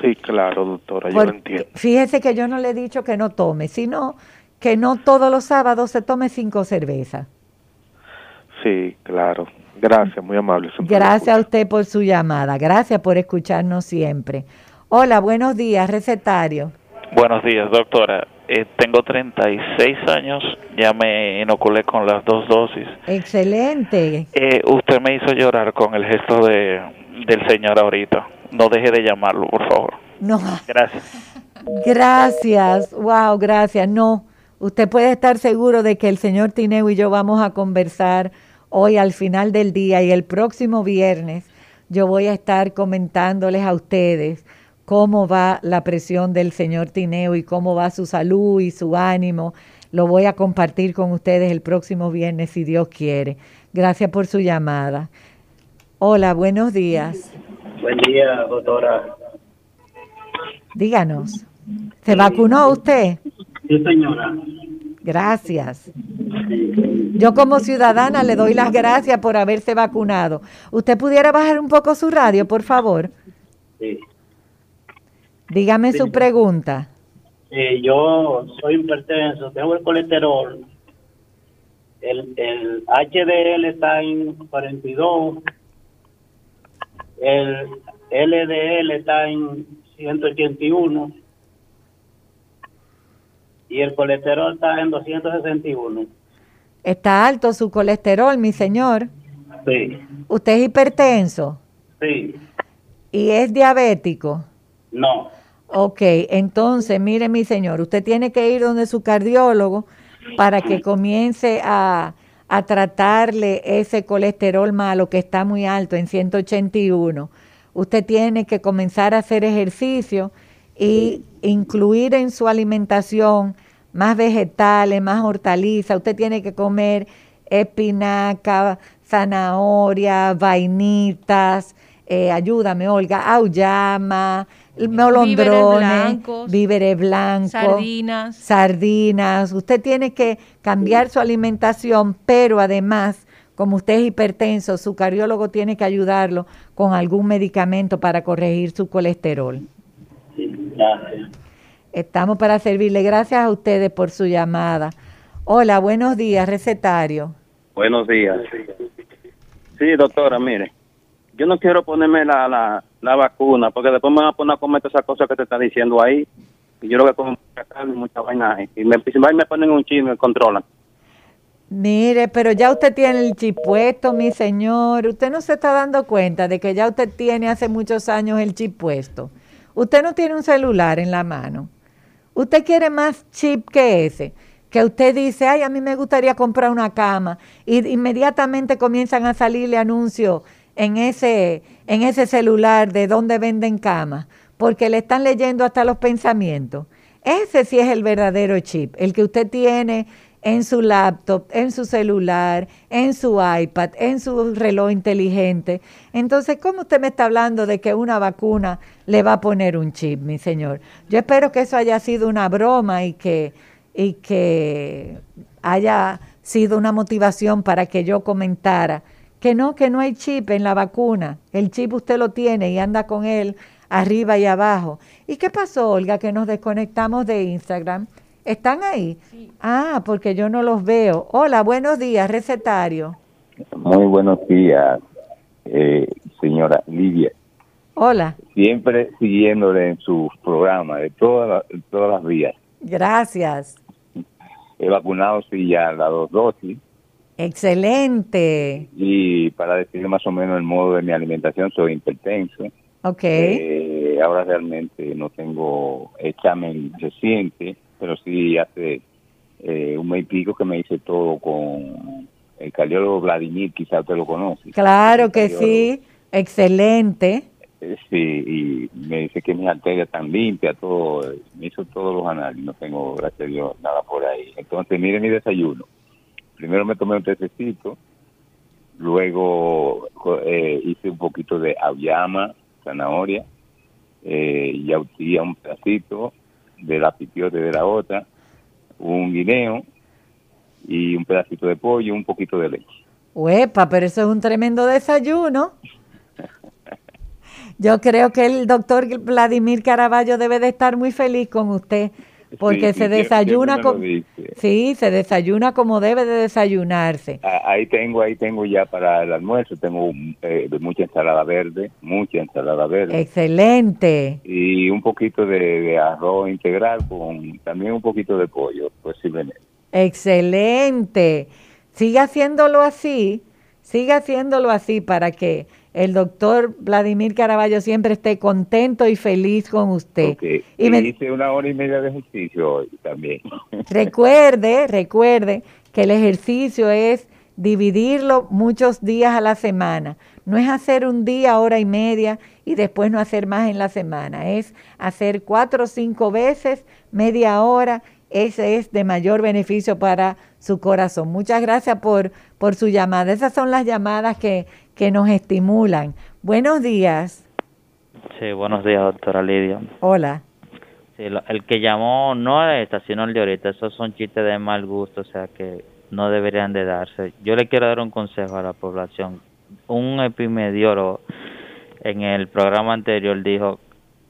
Sí, claro, doctora, yo lo entiendo. Fíjese que yo no le he dicho que no tome, sino que no todos los sábados se tome cinco cervezas. Sí, claro. Gracias, muy amable. Gracias a usted por su llamada. Gracias por escucharnos siempre. Hola, buenos días, recetario. Buenos días, doctora. Eh, tengo 36 años, ya me inoculé con las dos dosis. Excelente. Eh, usted me hizo llorar con el gesto de, del señor ahorita. No deje de llamarlo, por favor. No, Gracias. gracias. Wow, gracias. No, usted puede estar seguro de que el señor Tineo y yo vamos a conversar hoy al final del día y el próximo viernes yo voy a estar comentándoles a ustedes cómo va la presión del señor Tineo y cómo va su salud y su ánimo. Lo voy a compartir con ustedes el próximo viernes si Dios quiere. Gracias por su llamada. Hola, buenos días. Buen día, doctora. Díganos. ¿Se vacunó usted? Sí, señora. Gracias. Yo como ciudadana le doy las gracias por haberse vacunado. ¿Usted pudiera bajar un poco su radio, por favor? Sí. Dígame su pregunta. Eh, yo soy hipertenso, tengo el colesterol. El, el HDL está en 42. El LDL está en 181. Y el colesterol está en 261. Está alto su colesterol, mi señor. Sí, ¿Usted es hipertenso sí, y es diabético? no. Ok, entonces, mire mi señor, usted tiene que ir donde su cardiólogo para que comience a, a tratarle ese colesterol malo que está muy alto en 181. Usted tiene que comenzar a hacer ejercicio y incluir en su alimentación más vegetales, más hortalizas. Usted tiene que comer espinaca, zanahoria, vainitas, eh, ayúdame Olga, auyama, molondrones, blancos, víveres blancos, sardinas. sardinas. Usted tiene que cambiar su alimentación, pero además, como usted es hipertenso, su cardiólogo tiene que ayudarlo con algún medicamento para corregir su colesterol. Gracias. Estamos para servirle. Gracias a ustedes por su llamada. Hola, buenos días, recetario. Buenos días. Sí, doctora, mire, yo no quiero ponerme la, la, la vacuna porque después me van a poner a comer todas esas cosas que te está diciendo ahí. Y yo lo que como mucha carne, mucha vaina. Y me, y me ponen un chino y me controlan. Mire, pero ya usted tiene el chip puesto, mi señor. Usted no se está dando cuenta de que ya usted tiene hace muchos años el chip puesto. Usted no tiene un celular en la mano. Usted quiere más chip que ese. Que usted dice, ay, a mí me gustaría comprar una cama. Y inmediatamente comienzan a salirle anuncios en ese, en ese celular de dónde venden camas. Porque le están leyendo hasta los pensamientos. Ese sí es el verdadero chip. El que usted tiene en su laptop, en su celular, en su iPad, en su reloj inteligente. Entonces, ¿cómo usted me está hablando de que una vacuna le va a poner un chip, mi señor? Yo espero que eso haya sido una broma y que, y que haya sido una motivación para que yo comentara que no, que no hay chip en la vacuna. El chip usted lo tiene y anda con él arriba y abajo. ¿Y qué pasó, Olga, que nos desconectamos de Instagram? ¿Están ahí? Ah, porque yo no los veo. Hola, buenos días, recetario. Muy buenos días, eh, señora Lidia. Hola, Siempre siguiéndole en sus programas de todas todas las vías. gracias. He vacunado sí ya las dos dosis Excelente. y para decir más o menos el modo de mi alimentación soy hipertenso. Ok. Eh, ahora realmente no tengo examen reciente, pero sí hace eh, un mes y pico que me hice todo con el cardiólogo Vladimir, quizás usted lo conoce. Claro que sí. Excelente. Eh, Sí, y me dice que mis arterias están limpias, todo, me hizo todos los análisis, no tengo, gracias a Dios, nada por ahí. Entonces, mire mi desayuno. Primero me tomé un tececito, luego eh, hice un poquito de auyama, zanahoria, eh, yautía un pedacito, de la pipiote de la otra, un guineo y un pedacito de pollo, un poquito de leche. Uepa, pero eso es un tremendo desayuno. Yo creo que el doctor Vladimir Caraballo debe de estar muy feliz con usted, porque Sí, se desayuna como, sí, se desayuna como debe de desayunarse. Ah, Ahí tengo, ahí tengo ya para el almuerzo, tengo eh, mucha ensalada verde, mucha ensalada verde Excelente. y un poquito de, de arroz integral con también un poquito de pollo, posiblemente. Excelente. Siga haciéndolo así, siga haciéndolo así para que el doctor Vladimir Caraballo siempre esté contento y feliz con usted. Y me- hice una hora y media de ejercicio hoy también. Recuerde, recuerde que el ejercicio es dividirlo muchos días a la semana. No es hacer un día, hora y media y después no hacer más en la semana. Es hacer cuatro o cinco veces, media hora. Ese es de mayor beneficio para su corazón. Muchas gracias por, por su llamada. Esas son las llamadas que, que nos estimulan. Buenos días. Sí, buenos días, doctora Lidia. Hola. Sí, el que llamó no a esta, sino el de ahorita, esos son chistes de mal gusto, o sea que no deberían de darse. Yo le quiero dar un consejo a la población. Un epidemiólogo en el programa anterior dijo,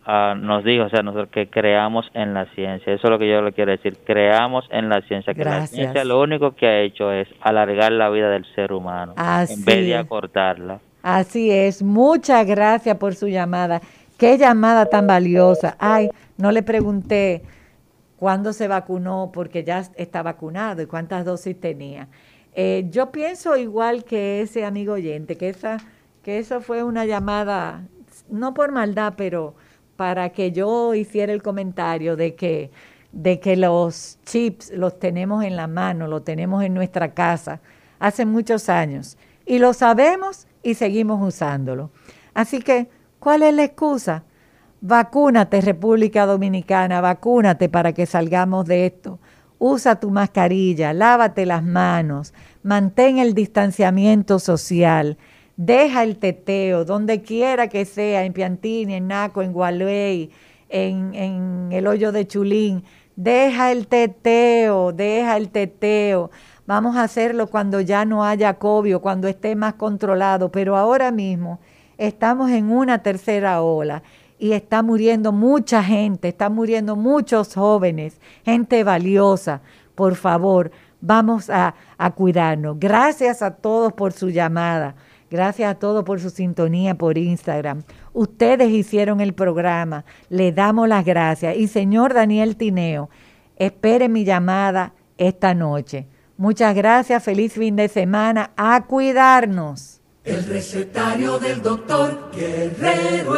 ah, nos dijo, o sea, nosotros que creamos en la ciencia. Eso es lo que yo le quiero decir, creamos en la ciencia. Que la Gracias. ciencia lo único que ha hecho es alargar la vida del ser humano, Así en vez de acortarla. Así es, muchas gracias por su llamada. Qué llamada tan valiosa. Ay, no le pregunté cuándo se vacunó porque ya está vacunado y cuántas dosis tenía. Eh, yo pienso igual que ese amigo oyente, que esa, que eso fue una llamada, no por maldad, pero para que yo hiciera el comentario de que, de que los chips los tenemos en la mano, los tenemos en nuestra casa hace muchos años y lo sabemos y seguimos usándolo. Así que, ¿cuál es la excusa? Vacúnate, República Dominicana, vacúnate para que salgamos de esto. Usa tu mascarilla, lávate las manos, mantén el distanciamiento social, deja el teteo, donde quiera que sea, en Piantini, en Naco, en Gualey, en, en el hoyo de Chulín, deja el teteo, deja el teteo. Vamos a hacerlo cuando ya no haya COVID, cuando esté más controlado, pero ahora mismo estamos en una tercera ola y está muriendo mucha gente, está muriendo muchos jóvenes, gente valiosa. Por favor, vamos a, a cuidarnos. Gracias a todos por su llamada. Gracias a todos por su sintonía por Instagram. Ustedes hicieron el programa. Le damos las gracias. Y señor Daniel Tineo, espere mi llamada esta noche. Muchas gracias. Feliz fin de semana. A cuidarnos. El recetario del doctor Guerrero.